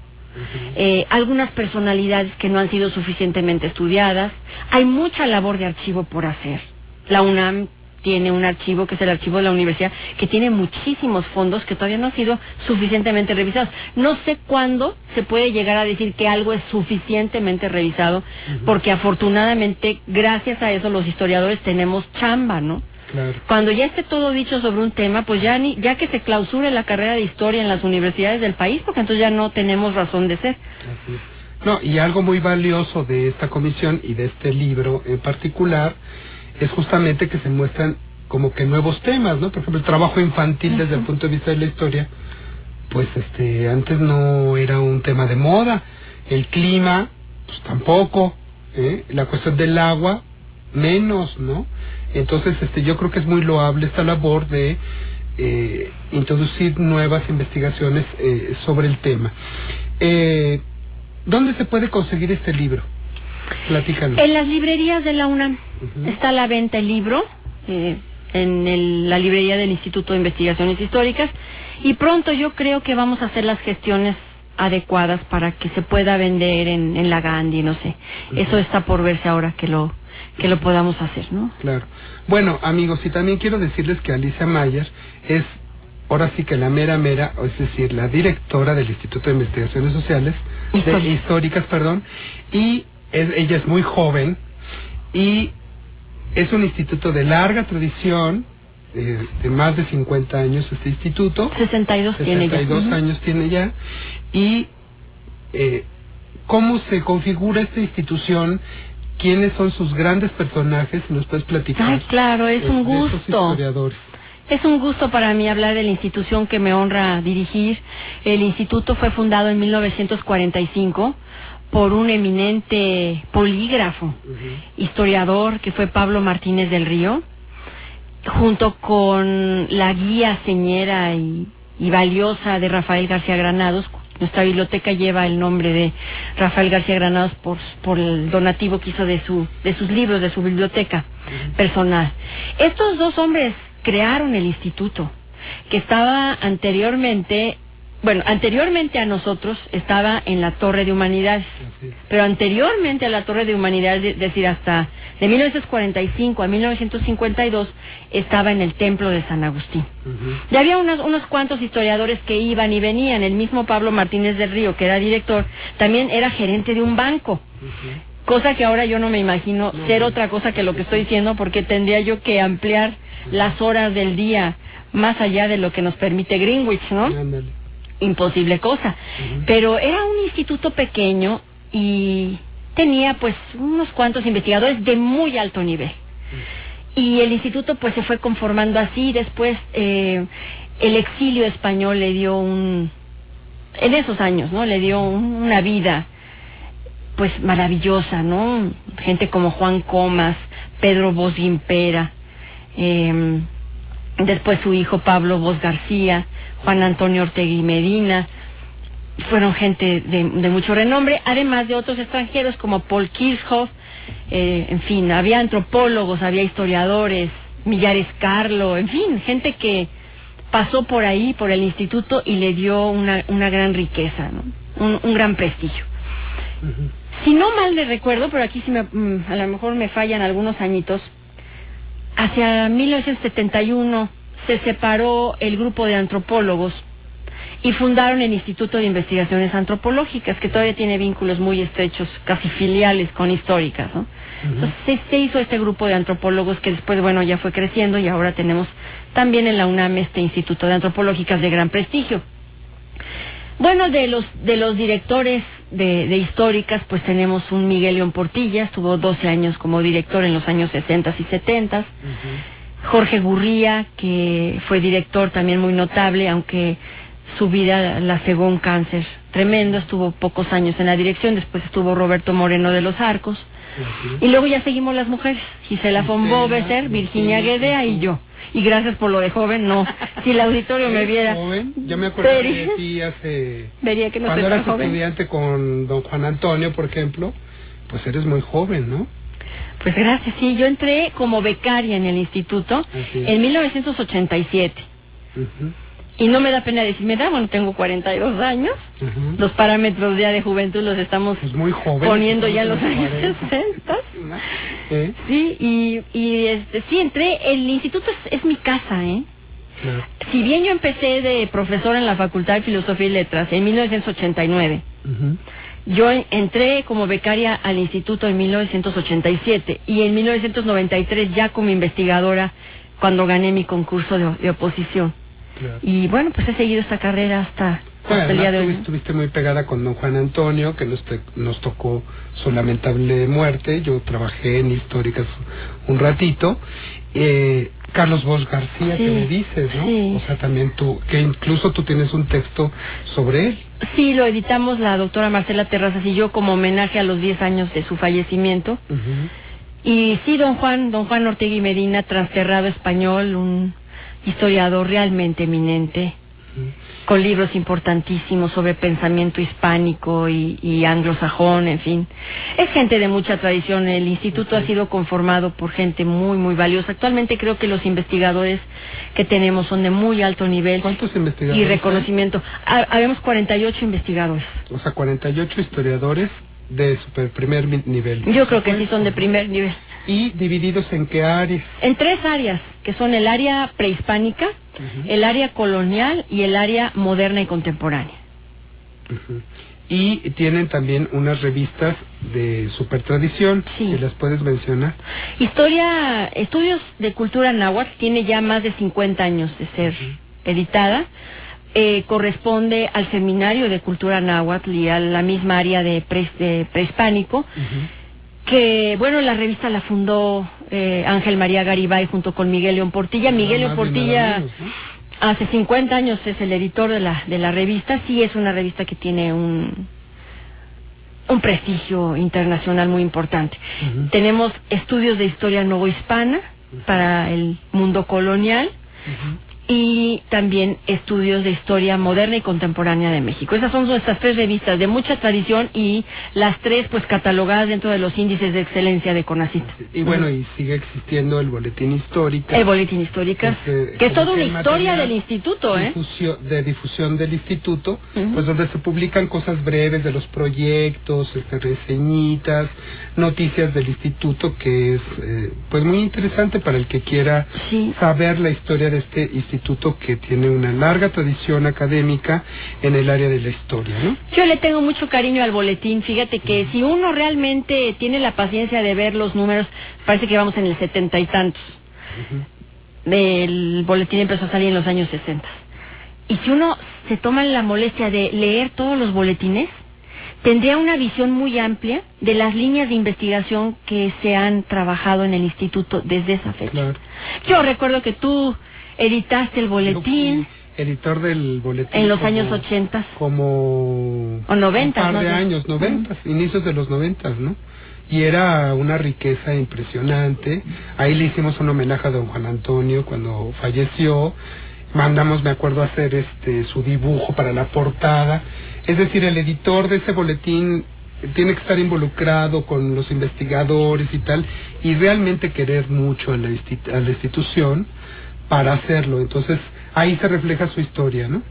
eh, algunas personalidades que no han sido suficientemente estudiadas. Hay mucha labor de archivo por hacer. La UNAM tiene un archivo que es el archivo de la universidad que tiene muchísimos fondos que todavía no han sido suficientemente revisados. No sé cuándo se puede llegar a decir que algo es suficientemente revisado, porque afortunadamente gracias a eso los historiadores tenemos chamba, ¿no? Claro. Cuando ya esté todo dicho sobre un tema, pues ya ni, ya que se clausure la carrera de historia en las universidades del país, porque entonces ya no tenemos razón de ser. Así es. No, y algo muy valioso de esta comisión y de este libro en particular es justamente que se muestran como que nuevos temas, ¿no? Por ejemplo, el trabajo infantil desde el punto de vista de la historia, pues este antes no era un tema de moda, el clima, pues tampoco, ¿eh? la cuestión del agua, menos, ¿no? Entonces, este, yo creo que es muy loable esta labor de eh, introducir nuevas investigaciones eh, sobre el tema. Eh, ¿Dónde se puede conseguir este libro? Platícanos. En las librerías de la UNAM está a la venta el libro, eh, en el- la librería del Instituto de Investigaciones Históricas, y pronto yo creo que vamos a hacer las gestiones adecuadas para que se pueda vender en, en la Gandhi, no sé. Eso está por verse ahora que lo que lo podamos hacer, ¿no? Claro. Bueno, amigos, y también quiero decirles que Alicia Mayer es, ahora sí que la mera mera, es decir, la directora del Instituto de Investigaciones Sociales, de, Históricas. perdón, y es- ella es muy joven y es un instituto de larga tradición, de más de 50 años este instituto. 62 tiene ya. 62 Ujú. años tiene ya. Y eh, cómo se configura esta institución, quiénes son sus grandes personajes, si nos puedes platicar. Ay, claro, es un gusto. historiadores. Es un gusto para mí hablar de la institución que me honra dirigir. El instituto fue fundado en 1945 por un eminente polígrafo, historiador que fue Pablo Martínez del Río, junto con la guía señera y, y valiosa de Rafael García Granados. Nuestra biblioteca lleva el nombre de Rafael García Granados por, por el donativo que hizo de, su, de sus libros, de su biblioteca personal. Estos dos hombres crearon el instituto, que estaba anteriormente, bueno, anteriormente a nosotros estaba en la Torre de Humanidades, pero anteriormente a la Torre de Humanidades, es decir, hasta de 1945 a 1952, estaba en el Templo de San Agustín. Y había unos, unos cuantos historiadores que iban y venían. El mismo Pablo Martínez del Río, que era director, también era gerente de un banco. Cosa que ahora yo no me imagino ser otra cosa que lo que estoy diciendo, porque tendría yo que ampliar las horas del día más allá de lo que nos permite Greenwich, ¿no? Imposible cosa. Pero era un instituto pequeño y tenía pues unos cuantos investigadores de muy alto nivel. Y el instituto pues se fue conformando así, después eh, el exilio español le dio un, en esos años, ¿no? Le dio un- una vida pues maravillosa, ¿no? Gente como Juan Comas, Pedro Bos Gimpera, eh, después su hijo Pablo Bos García, Juan Antonio Ortega y Medina, fueron gente de, de mucho renombre, además de otros extranjeros como Paul Kirchhoff, eh, en fin, había antropólogos, había historiadores, Millares Carlo, en fin, gente que pasó por ahí, por el instituto y le dio una, una gran riqueza, ¿no? un, un gran prestigio. Si no mal le recuerdo, pero aquí sí me, mm, a lo mejor me fallan algunos añitos, hacia 1971 se separó el grupo de antropólogos y fundaron el Instituto de Investigaciones Antropológicas, que todavía tiene vínculos muy estrechos, casi filiales con históricas, ¿no? Entonces se, se hizo este grupo de antropólogos que después, bueno, ya fue creciendo y ahora tenemos también en la UNAM este Instituto de Antropológicas de gran prestigio. Bueno, de los de los directores de, de históricas, pues tenemos un Miguel León Portilla, estuvo 12 años como director en los años 60 y 70. Jorge Gurría, que fue director también muy notable, aunque su vida la cegó un cáncer tremendo, estuvo pocos años en la dirección, después estuvo Roberto Moreno de los Arcos, y luego ya seguimos las mujeres, Gisela von Bobeser, Virginia Guedea y yo. Y gracias por lo de joven, no. Si el auditorio me ¿Eres viera, joven? Yo me acuerdo vería, de ti hace... vería que no Cuando eras joven. estudiante con don Juan Antonio, por ejemplo, pues eres muy joven, ¿no? Pues gracias, sí, yo entré como becaria en el instituto en 1987. Y no me da pena decir, me da, bueno, tengo 42 años. Los parámetros ya de juventud los estamos muy joven, poniendo ya en los años en los 60. ¿Eh? Sí, y, y este, sí, entré, el instituto es, es mi casa, ¿eh? Si bien yo empecé de profesora en la Facultad de Filosofía y Letras en 1989, yo en- entré como becaria al instituto en 1987 y en 1993 ya como investigadora cuando gané mi concurso de, de oposición. Y bueno, pues he seguido esta carrera hasta, Bueno, hasta el día de hoy. estuviste muy pegada con don Juan Antonio, que nos, te- nos tocó su lamentable muerte. Yo trabajé en históricas un ratito. Eh, Carlos Bosch García, Sí, que me dices, ¿no? sí. O sea, también tú, que incluso tú tienes un texto sobre él. Sí, lo editamos la doctora Marcela Terrazas y yo como homenaje a los 10 años de su fallecimiento. Y sí, don Juan, don Juan Ortega y Medina, transterrado español, un historiador realmente eminente, con libros importantísimos sobre pensamiento hispánico y, y anglosajón, en fin. Es gente de mucha tradición. El instituto ha sido conformado por gente muy, muy valiosa. Actualmente creo que los investigadores que tenemos son de muy alto nivel. ¿Cuántos investigadores Y reconocimiento. Ha- Habemos 48 investigadores. O sea, 48 historiadores de super primer nivel. Yo creo que sí son de primer nivel. ¿Y divididos en qué áreas? En tres áreas, que son el área prehispánica, el área colonial y el área moderna y contemporánea. Y tienen también unas revistas de super tradición. Si las puedes mencionar. Historia, estudios de cultura náhuatl tiene ya más de 50 años de ser editada. Eh, corresponde al seminario de cultura náhuatl y a la misma área de, pre- de prehispánico. Que, bueno, la revista la fundó eh, Ángel María Garibay junto con Miguel León Portilla. Miguel León Portilla menos, ¿no? hace 50 años es el editor de la, de la revista. Sí, es una revista que tiene un, un prestigio internacional muy importante. Tenemos estudios de historia novohispana para el mundo colonial y también estudios de historia moderna y contemporánea de México. Esas son nuestras tres revistas de mucha tradición y las tres pues catalogadas dentro de los índices de excelencia de CONACYT. Y bueno, y sigue existiendo el boletín histórico. El boletín histórica, Este, que es toda como una historia del instituto, ¿eh? difusión- de difusión del instituto, pues donde se publican cosas breves de los proyectos, este, reseñitas, noticias del instituto, que es eh, pues muy interesante para el que quiera saber la historia de este instituto que tiene una larga tradición académica en el área de la historia, ¿no? Yo le tengo mucho cariño al boletín. Fíjate que si uno realmente tiene la paciencia de ver los números, parece que vamos en el setenta y tantos. El boletín empezó a salir en los años sesenta. Y si uno se toma la molestia de leer todos los boletines, tendría una visión muy amplia de las líneas de investigación que se han trabajado en el instituto desde esa fecha. Yo recuerdo que tú editaste el boletín Editor del boletín. en los como- años 80. Como... O 90, Un par más de años, noventas, inicios de los noventas, ¿no? Y era una riqueza impresionante. Ahí le hicimos un homenaje a don Juan Antonio cuando falleció. Mandamos, me acuerdo, a hacer este su dibujo para la portada. Es decir, el editor de ese boletín tiene que estar involucrado con los investigadores y tal, y realmente querer mucho a la, insti- a la institución para hacerlo. Entonces, ahí se refleja su historia, ¿no?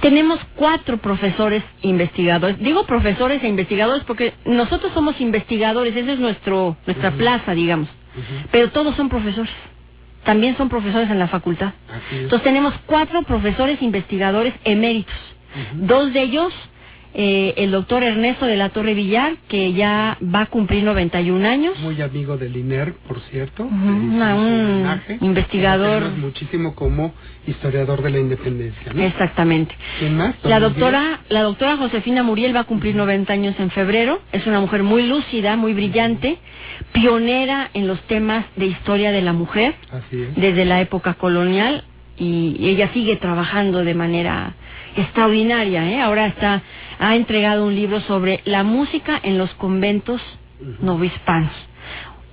Tenemos cuatro profesores investigadores. Digo profesores e investigadores porque nosotros somos investigadores, esa es nuestro, nuestra plaza, digamos. Pero todos son profesores. También son profesores en la facultad. Entonces tenemos cuatro profesores investigadores eméritos. Dos de ellos, eh, el doctor Ernesto de la Torre Villar, que ya va a cumplir 91 años. Muy amigo del INER, por cierto. Una- un homenaje. investigador. Muchísimo como historiador de la independencia, ¿no? Exactamente. ¿Quién más? La ¿Don doctora, la doctora Josefina Muriel va a cumplir 90 años en febrero. Es una mujer muy lúcida, muy brillante, pionera en los temas de historia de la mujer Así es. desde la época colonial y ella sigue trabajando de manera extraordinaria. ¿eh? Ahora está ha entregado un libro sobre la música en los conventos novohispanos.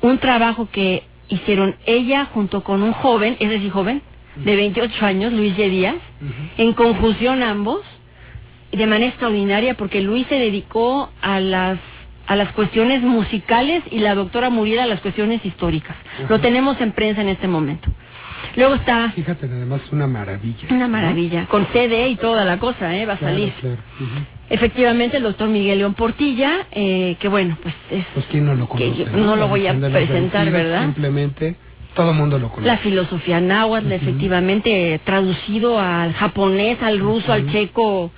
Un trabajo que hicieron ella junto con un joven, es decir, joven, de 28 años, Luis de Díaz, en conjunción ambos, de manera extraordinaria, porque Luis se dedicó a las a las cuestiones musicales y la doctora Muriel a las cuestiones históricas. Lo tenemos en prensa en este momento. Luego está Fíjate, además, una maravilla. una maravilla, con CD y toda la cosa, ¿eh? va a Claro, salir. claro. Efectivamente, el doctor Miguel León Portilla, eh, que bueno, pues es Pues quién no lo que conoce. yo no lo voy a presentar, ¿verdad? Simplemente, todo el mundo lo conoce. La filosofía náhuatl, efectivamente, traducido al japonés, al ruso, al checo.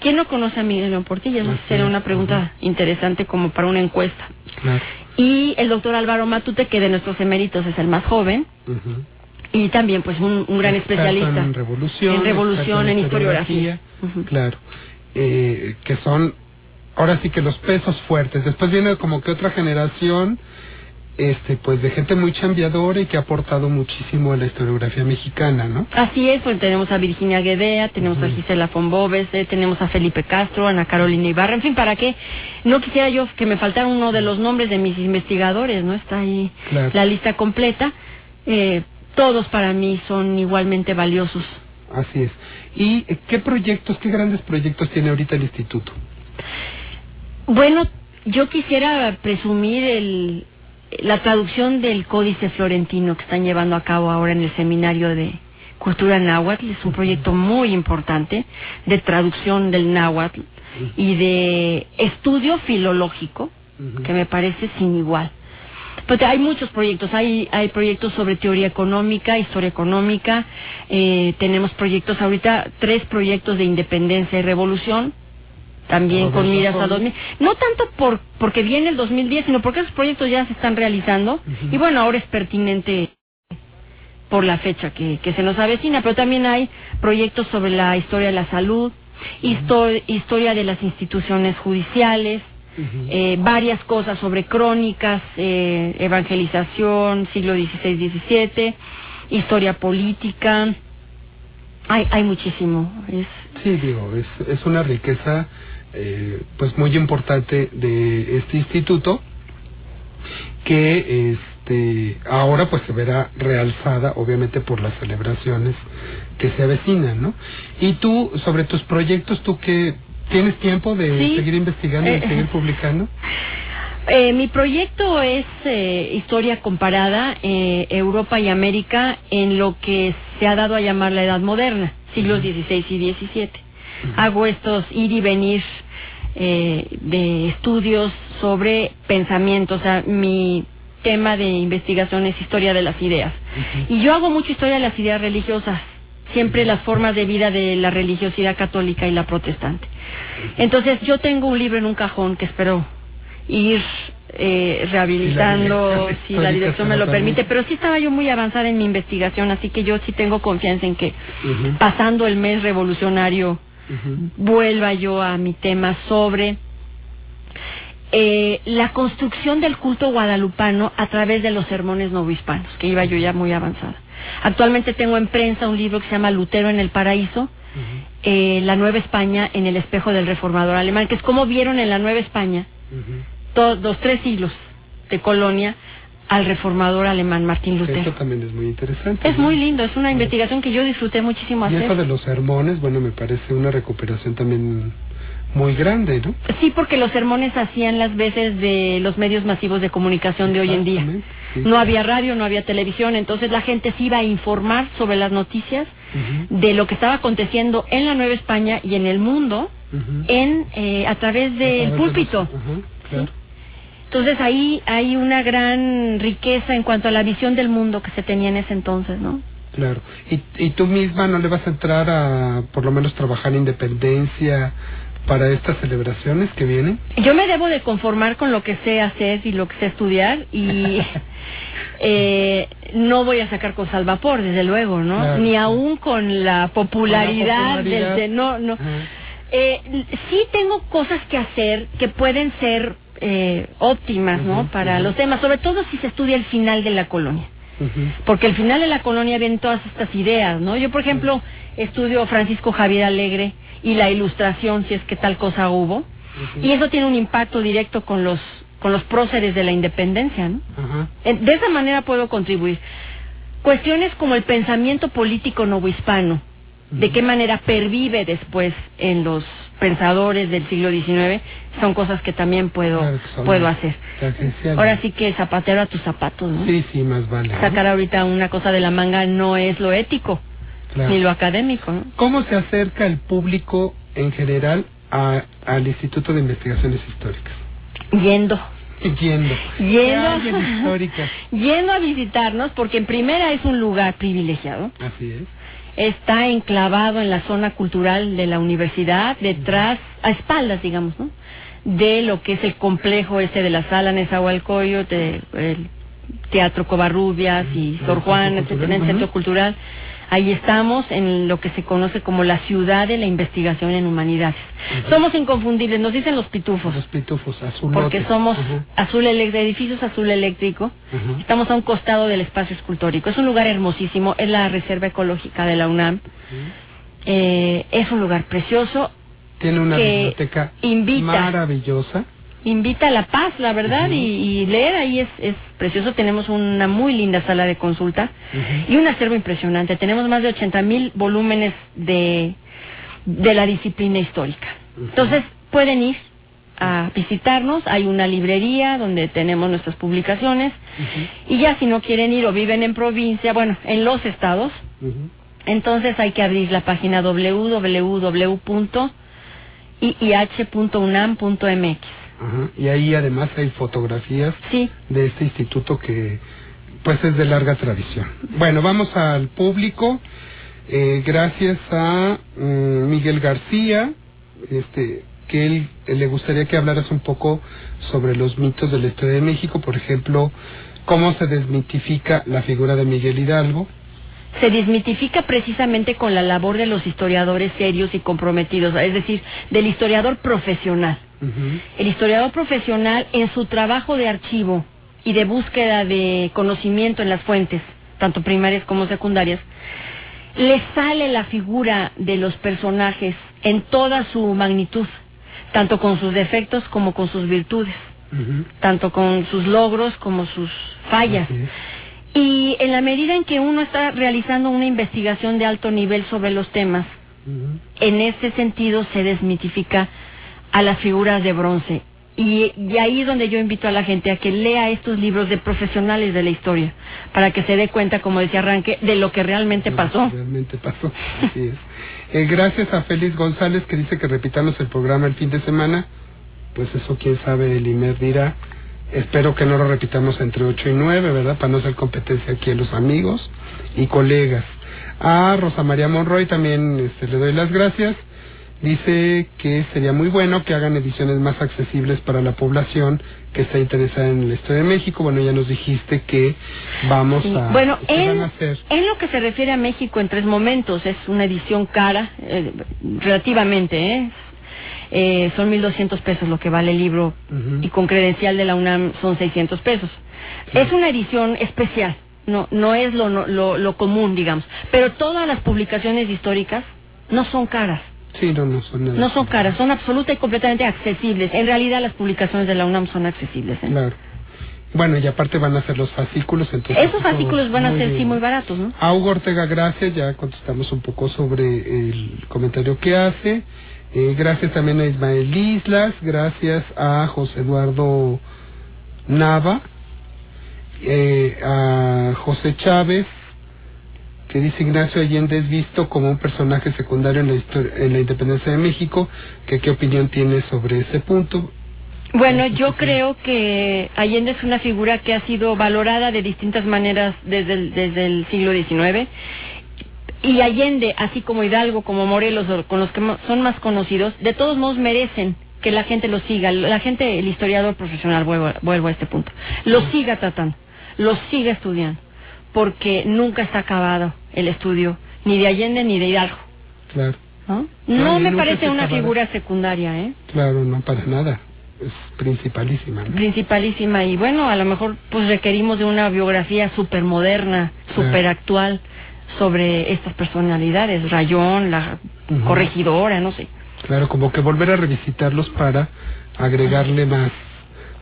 ¿Quién no conoce a Miguel León Portilla? Esa Así Sería es, una pregunta interesante como para una encuesta. Claro. Y el doctor Álvaro Matute, que de nuestros eméritos es el más joven. Y también pues un, un gran Experto especialista En revolución. en revolución, en historiografía. Claro. Eh, que son, ahora sí que los pesos fuertes. Después viene como que otra generación, este, pues de gente muy chambeadora y que ha aportado muchísimo a la historiografía mexicana, ¿no? Así es, pues tenemos a Virginia Guedea, tenemos a Gisela Fombobes, tenemos a Felipe Castro, Ana Carolina Ibarra, en fin, ¿para qué? No quisiera yo que me faltara uno de los nombres de mis investigadores, ¿no? Está ahí Claro. la lista completa. Eh, todos para mí son igualmente valiosos. Así es. ¿Y qué proyectos, qué grandes proyectos tiene ahorita el instituto? Bueno, yo quisiera presumir el, la traducción del Códice Florentino que están llevando a cabo ahora en el Seminario de Cultura Náhuatl. Es un proyecto muy importante de traducción del náhuatl y de estudio filológico que me parece sin igual. Porque hay muchos proyectos, hay, hay proyectos sobre teoría económica, historia económica, eh, tenemos proyectos ahorita, tres proyectos de independencia y revolución, también con miras a son- 2000. No tanto por porque viene el 2010, sino porque esos proyectos ya se están realizando. Y bueno, ahora es pertinente por la fecha que, que se nos avecina, pero también hay proyectos sobre la historia de la salud, histo- historia de las instituciones judiciales, eh, varias cosas sobre crónicas, eh, evangelización, siglo XVI-XVII, historia política. Hay, hay muchísimo. Es, Sí, digo, es, es una riqueza eh, pues muy importante de este instituto que este ahora pues se verá realzada obviamente por las celebraciones que se avecinan, ¿no? Y tú sobre tus proyectos, tú que tienes tiempo de Sí. seguir investigando y Eh, seguir publicando. Eh, mi proyecto es eh, historia comparada eh, Europa y América en lo que se ha dado a llamar la Edad Moderna, siglos XVI y XVII. Hago estos ir y venir eh, de estudios sobre pensamiento, o sea, mi tema de investigación es historia de las ideas. Y yo hago mucho historia de las ideas religiosas, siempre las formas de vida de la religiosidad católica y la protestante. Entonces yo tengo un libro en un cajón que espero ir eh, rehabilitando si la dirección me lo permite. pero sí estaba yo muy avanzada en mi investigación, así que yo sí tengo confianza en que pasando el mes revolucionario vuelva yo a mi tema sobre eh, la construcción del culto guadalupano a través de los sermones novohispanos, que iba yo ya muy avanzada. Actualmente tengo en prensa un libro que se llama Lutero en el Paraíso, eh, La Nueva España en el espejo del reformador alemán, que es como vieron en la Nueva España to- los tres siglos de colonia al reformador alemán Martín Eso Lutero. también es muy interesante. Es ¿no? muy lindo, es una investigación que yo disfruté muchísimo Y hacer. eso de los sermones, bueno, me parece una recuperación también muy grande, ¿no? Sí, porque los sermones hacían las veces de los medios masivos de comunicación de hoy en día. No había radio, no había televisión, entonces la gente se iba a informar sobre las noticias de lo que estaba aconteciendo en la Nueva España y en el mundo en eh, a través del púlpito. Entonces ahí hay una gran riqueza en cuanto a la visión del mundo que se tenía en ese entonces, ¿no? Claro. ¿Y, y tú misma no le vas a entrar a, por lo menos, trabajar independencia para estas celebraciones que vienen? Yo me debo de conformar con lo que sé hacer y lo que sé estudiar y eh, no voy a sacar cosas al vapor, desde luego, ¿no? Claro. Ni aún con la popularidad, Con la del de- no, no. Eh, sí tengo cosas que hacer que pueden ser eh, óptimas, ¿no? Para los temas, sobre todo si se estudia el final de la colonia. Porque al final de la colonia vienen todas estas ideas, ¿no? Yo, por ejemplo, estudio Francisco Javier Alegre y la ilustración, si es que tal cosa hubo, y eso tiene un impacto directo con los con los próceres de la independencia, ¿no? De esa manera puedo contribuir. Cuestiones como el pensamiento político novohispano, de qué manera pervive después en los pensadores del siglo XIX, son cosas que también puedo puedo hacer. Ahora sí que zapatero a tus zapatos, ¿no? Sí, sí, más vale. ¿no? Sacar ahorita una cosa de la manga no es lo ético, Claro. ni lo académico, ¿no? ¿Cómo se acerca el público en general a- al Instituto de Investigaciones Históricas? Yendo. Yendo. Yendo. A visitarnos, porque en primera es un lugar privilegiado. Así es. Está enclavado en la zona cultural de la universidad, detrás, a espaldas, digamos, ¿no? De lo que es el complejo ese de la sala Nezahualcóyotl, el Teatro Covarrubias y Sor Juan, etcétera, el centro cultural. Ahí estamos en lo que se conoce como la ciudad de la investigación en humanidades. Somos inconfundibles, nos dicen los pitufos. Los pitufos azul. Porque somos azul eléctrico, edificios azul eléctrico. Estamos a un costado del espacio escultórico. Es un lugar hermosísimo, es la reserva ecológica de la UNAM. Eh, es un lugar precioso, Tiene una que biblioteca invita. maravillosa. Invita a la paz, la verdad, y, y leer ahí es, es precioso. Tenemos una muy linda sala de consulta y un acervo impresionante. Tenemos más de 80 mil volúmenes de, de la disciplina histórica. Entonces, pueden ir a visitarnos. Hay una librería donde tenemos nuestras publicaciones. Y ya si no quieren ir o viven en provincia, bueno, en los estados, entonces hay que abrir la página www.iih.unam.mx. Ajá. Y ahí además hay fotografías de este instituto que pues es de larga tradición. Bueno, vamos al público. Eh, gracias a mm, Miguel García, este que él, él le gustaría que hablaras un poco sobre los mitos de la historia de México, por ejemplo, cómo se desmitifica la figura de Miguel Hidalgo. se desmitifica precisamente con la labor de los historiadores serios y comprometidos, es decir, del historiador profesional. El historiador profesional en su trabajo de archivo y de búsqueda de conocimiento en las fuentes, tanto primarias como secundarias, le sale la figura de los personajes en toda su magnitud, tanto con sus defectos como con sus virtudes. tanto con sus logros como sus fallas. Y en la medida en que uno está realizando una investigación de alto nivel sobre los temas, en ese sentido se desmitifica a las figuras de bronce. Y, y ahí es donde yo invito a la gente a que lea estos libros de profesionales de la historia, para que se dé cuenta, como decía Arranque, de lo que realmente pasó. Realmente pasó, así es. Eh, gracias a Félix González que dice que repitamos el programa el fin de semana. Pues eso quién sabe, el IMER dirá. Espero que no lo repitamos entre 8 y 9, ¿verdad? Para no hacer competencia aquí a los amigos y colegas. A Rosa María Monroy también este, le doy las gracias. Dice que sería muy bueno que hagan ediciones más accesibles para la población que está interesada en la historia de México. Bueno, ya nos dijiste que vamos a... Bueno, en, a hacer. en lo que se refiere a México en tres momentos, es una edición cara, eh, relativamente, ¿eh? Eh, son 1.200 pesos lo que vale el libro y con credencial de la UNAM son 600 pesos. Es una edición especial, no, no es lo, lo, lo común, digamos. Pero todas las publicaciones históricas no son caras. Sí, no, no son nada. No son caras, son absoluta y completamente accesibles. En realidad las publicaciones de la UNAM son accesibles. ¿eh? Claro. Bueno, y aparte van a ser los fascículos, entonces... Esos eso fascículos van a ser bien. sí muy baratos, ¿no? A Hugo Ortega, gracias, ya contestamos un poco sobre el comentario que hace. Eh, gracias también a Ismael Islas, gracias a José Eduardo Nava, eh, a José Chávez, que dice Ignacio Allende es visto como un personaje secundario en la, histori- en la independencia de México, que qué opinión tiene sobre ese punto. Bueno, yo creo que Allende es una figura que ha sido valorada de distintas maneras desde el, desde el siglo XIX. Y Allende, así como Hidalgo, como Morelos, con los que son más conocidos, de todos modos merecen que la gente los siga. La gente, el historiador profesional, vuelvo, a- vuelvo a este punto, los siga tratando, los siga estudiando, porque nunca está acabado el estudio, ni de Allende ni de Hidalgo. Claro, No, No, no y me parece una figura secundaria, ¿eh? claro, no para nada, es principalísima. ¿no? principalísima y bueno, a lo mejor pues requerimos de una biografía súper moderna, Claro. súper actual sobre estas personalidades, Rayón, la corregidora, no sé. Claro, como que volver a revisitarlos para agregarle más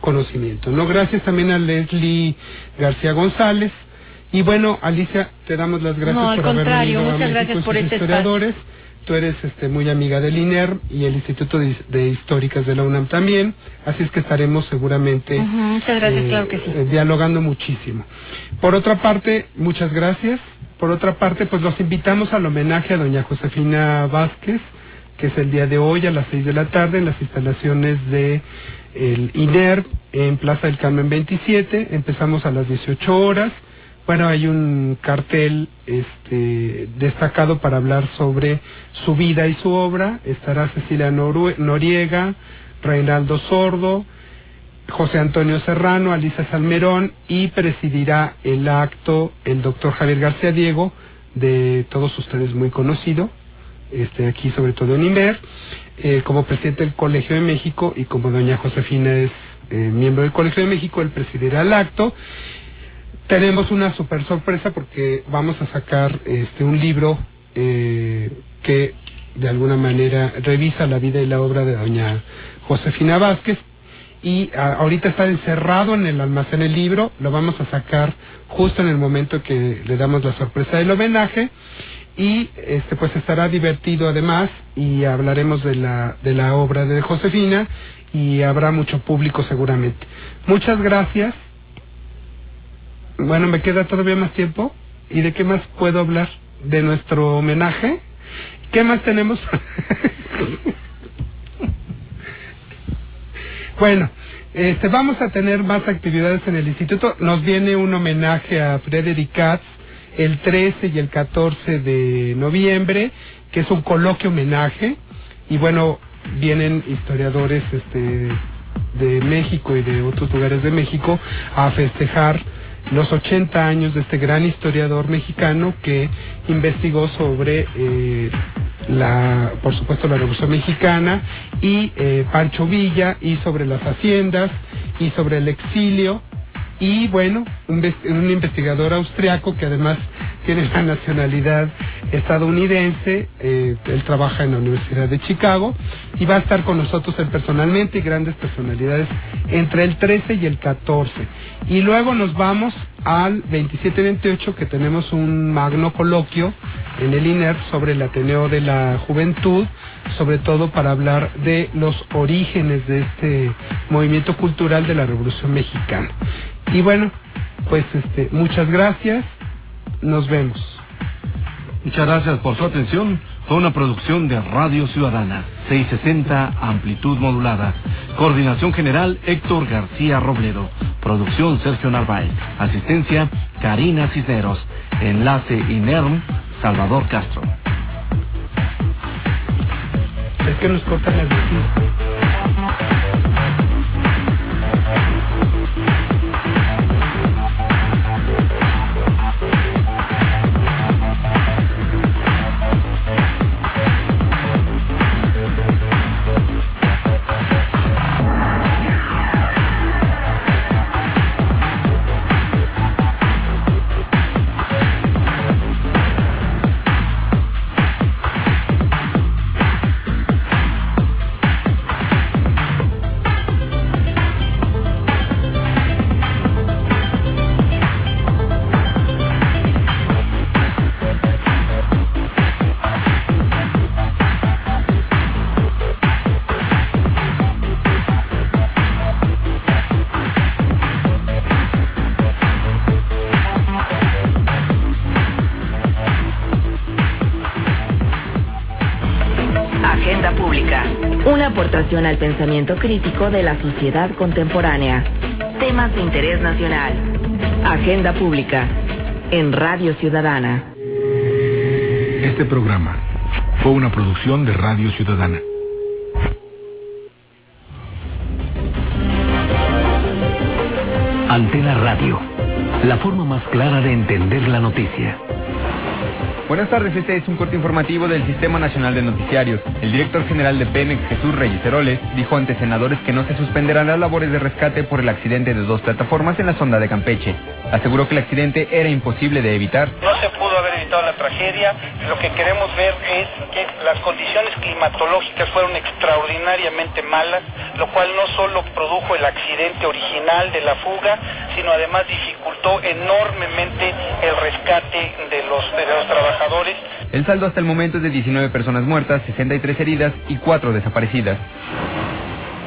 conocimiento. No, gracias también a Leslie García González. Y bueno, Alicia, te damos las gracias No, al por haber contrario, venido a muchas México gracias por este historiadores. Tú eres este, muy amiga del INER y el Instituto de, de Históricas de la UNAM también, así es que estaremos seguramente Ujú, muchas gracias, eh, claro que sí. dialogando muchísimo. Por otra parte, muchas gracias. Por otra parte, pues los invitamos al homenaje a doña Josefina Vázquez, que es el día de hoy a las seis de la tarde en las instalaciones de el INER en Plaza del Carmen 27. Empezamos a las 18 horas. Bueno, hay un cartel este, destacado para hablar sobre su vida y su obra. Estará Cecilia Noriega, Reinaldo Sordo, José Antonio Serrano, Alisa Salmerón y presidirá el acto el doctor Javier García Diego, de todos ustedes muy conocido, este aquí sobre todo en IMER, eh, como presidente del Colegio de México y como doña Josefina es eh, miembro del Colegio de México, él presidirá el acto. Tenemos una super sorpresa porque vamos a sacar este un libro eh, que de alguna manera revisa la vida y la obra de doña Josefina Vázquez y ahorita está encerrado en el almacén el libro, lo vamos a sacar justo en el momento que le damos la sorpresa del homenaje y este pues estará divertido además y hablaremos de la de la obra de Josefina y habrá mucho público seguramente. Muchas gracias. Bueno, me queda todavía más tiempo. ¿Y de qué más puedo hablar? De nuestro homenaje. ¿Qué más tenemos? bueno, este, vamos a tener más actividades en el instituto. Nos viene un homenaje a Frederick Katz el 13 y el 14 de noviembre, que es un coloquio homenaje. Y bueno, vienen historiadores este, de México y de otros lugares de México a festejar los 80 años de este gran historiador mexicano que investigó sobre eh, la, por supuesto, la Revolución Mexicana y eh, Pancho Villa y sobre las haciendas y sobre el exilio y bueno, un, ves- un investigador austriaco que además tiene la nacionalidad estadounidense, eh, él trabaja en la Universidad de Chicago y va a estar con nosotros él personalmente y grandes personalidades entre el 13 y el 14. Y luego nos vamos al 27-28 que tenemos un magno coloquio en el INER sobre el Ateneo de la Juventud, sobre todo para hablar de los orígenes de este movimiento cultural de la Revolución Mexicana. Y bueno, pues este, muchas gracias, nos vemos. Muchas gracias por su atención. Fue una producción de Radio Ciudadana, 660 amplitud modulada. Coordinación general Héctor García Robledo. Producción Sergio Narváez. Asistencia Karina Cisneros. Enlace INERM Salvador Castro. Es que nos cortan el. Aportación al pensamiento crítico de la sociedad contemporánea. Temas de interés nacional. Agenda Pública. En Radio Ciudadana. Este programa fue una producción de Radio Ciudadana. Antena Radio. La forma más clara de entender la noticia. Buenas tardes, este es un corte informativo del Sistema Nacional de Noticiarios. El director general de Pemex, Jesús Reyes Heroles, dijo ante senadores que no se suspenderán las labores de rescate por el accidente de dos plataformas en la sonda de Campeche. Aseguró que el accidente era imposible de evitar. Evitado la tragedia. Lo que queremos ver es que las condiciones climatológicas fueron extraordinariamente malas, lo cual no solo produjo el accidente original de la fuga, sino además dificultó enormemente el rescate de los, de los trabajadores. El saldo hasta el momento es de 19 personas muertas, 63 heridas y 4 desaparecidas.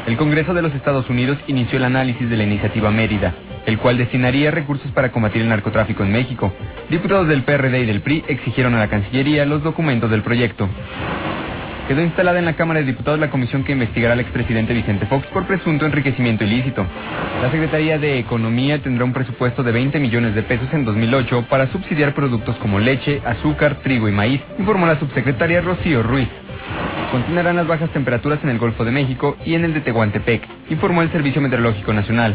El Congreso de los Estados Unidos inició el análisis de la iniciativa Mérida, el cual destinaría recursos para combatir el narcotráfico en México. Diputados del PRD y del PRI exigieron a la Cancillería los documentos del proyecto. Quedó instalada en la Cámara de Diputados la comisión que investigará al expresidente Vicente Fox por presunto enriquecimiento ilícito. La Secretaría de Economía tendrá un presupuesto de 20 millones de pesos en 2008 para subsidiar productos como leche, azúcar, trigo y maíz, informó la subsecretaria Rocío Ruiz. Continuarán las bajas temperaturas en el Golfo de México y en el de Tehuantepec, informó el Servicio Meteorológico Nacional.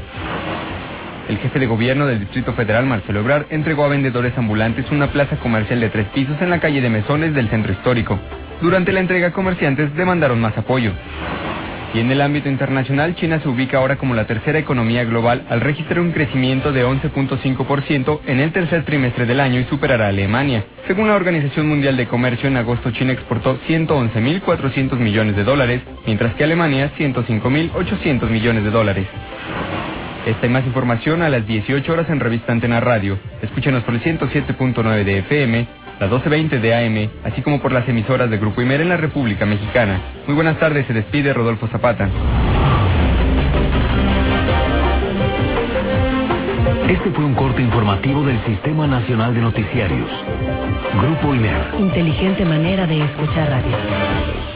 El jefe de gobierno del Distrito Federal, Marcelo Ebrard, entregó a vendedores ambulantes una plaza comercial de tres pisos en la calle de Mesones del centro histórico. Durante la entrega, comerciantes demandaron más apoyo. Y en el ámbito internacional, China se ubica ahora como la tercera economía global al registrar un crecimiento de 11.5% en el tercer trimestre del año y superará a Alemania. Según la Organización Mundial de Comercio, en agosto China exportó 111.400 millones de dólares, mientras que Alemania 105.800 millones de dólares. Esta y más información a las 18 horas en Revista Antena Radio. Escúchenos por el 107.9 de FM, las 12.20 de AM, así como por las emisoras de Grupo Imer en la República Mexicana. Muy buenas tardes, se despide Rodolfo Zapata. Este fue un corte informativo del Sistema Nacional de Noticiarios. Grupo INER. Inteligente manera de escuchar radio.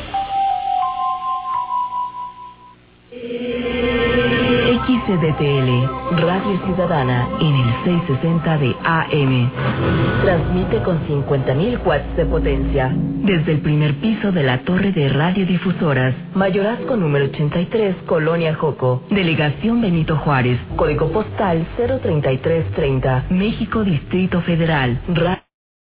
XCDTL, Radio Ciudadana, en el 660 de AM. Transmite con 50.000 watts de potencia. Desde el primer piso de la torre de radiodifusoras. Mayorazgo número 83, Colonia Joco. Delegación Benito Juárez. Código postal 03330. México, Distrito Federal. Ra-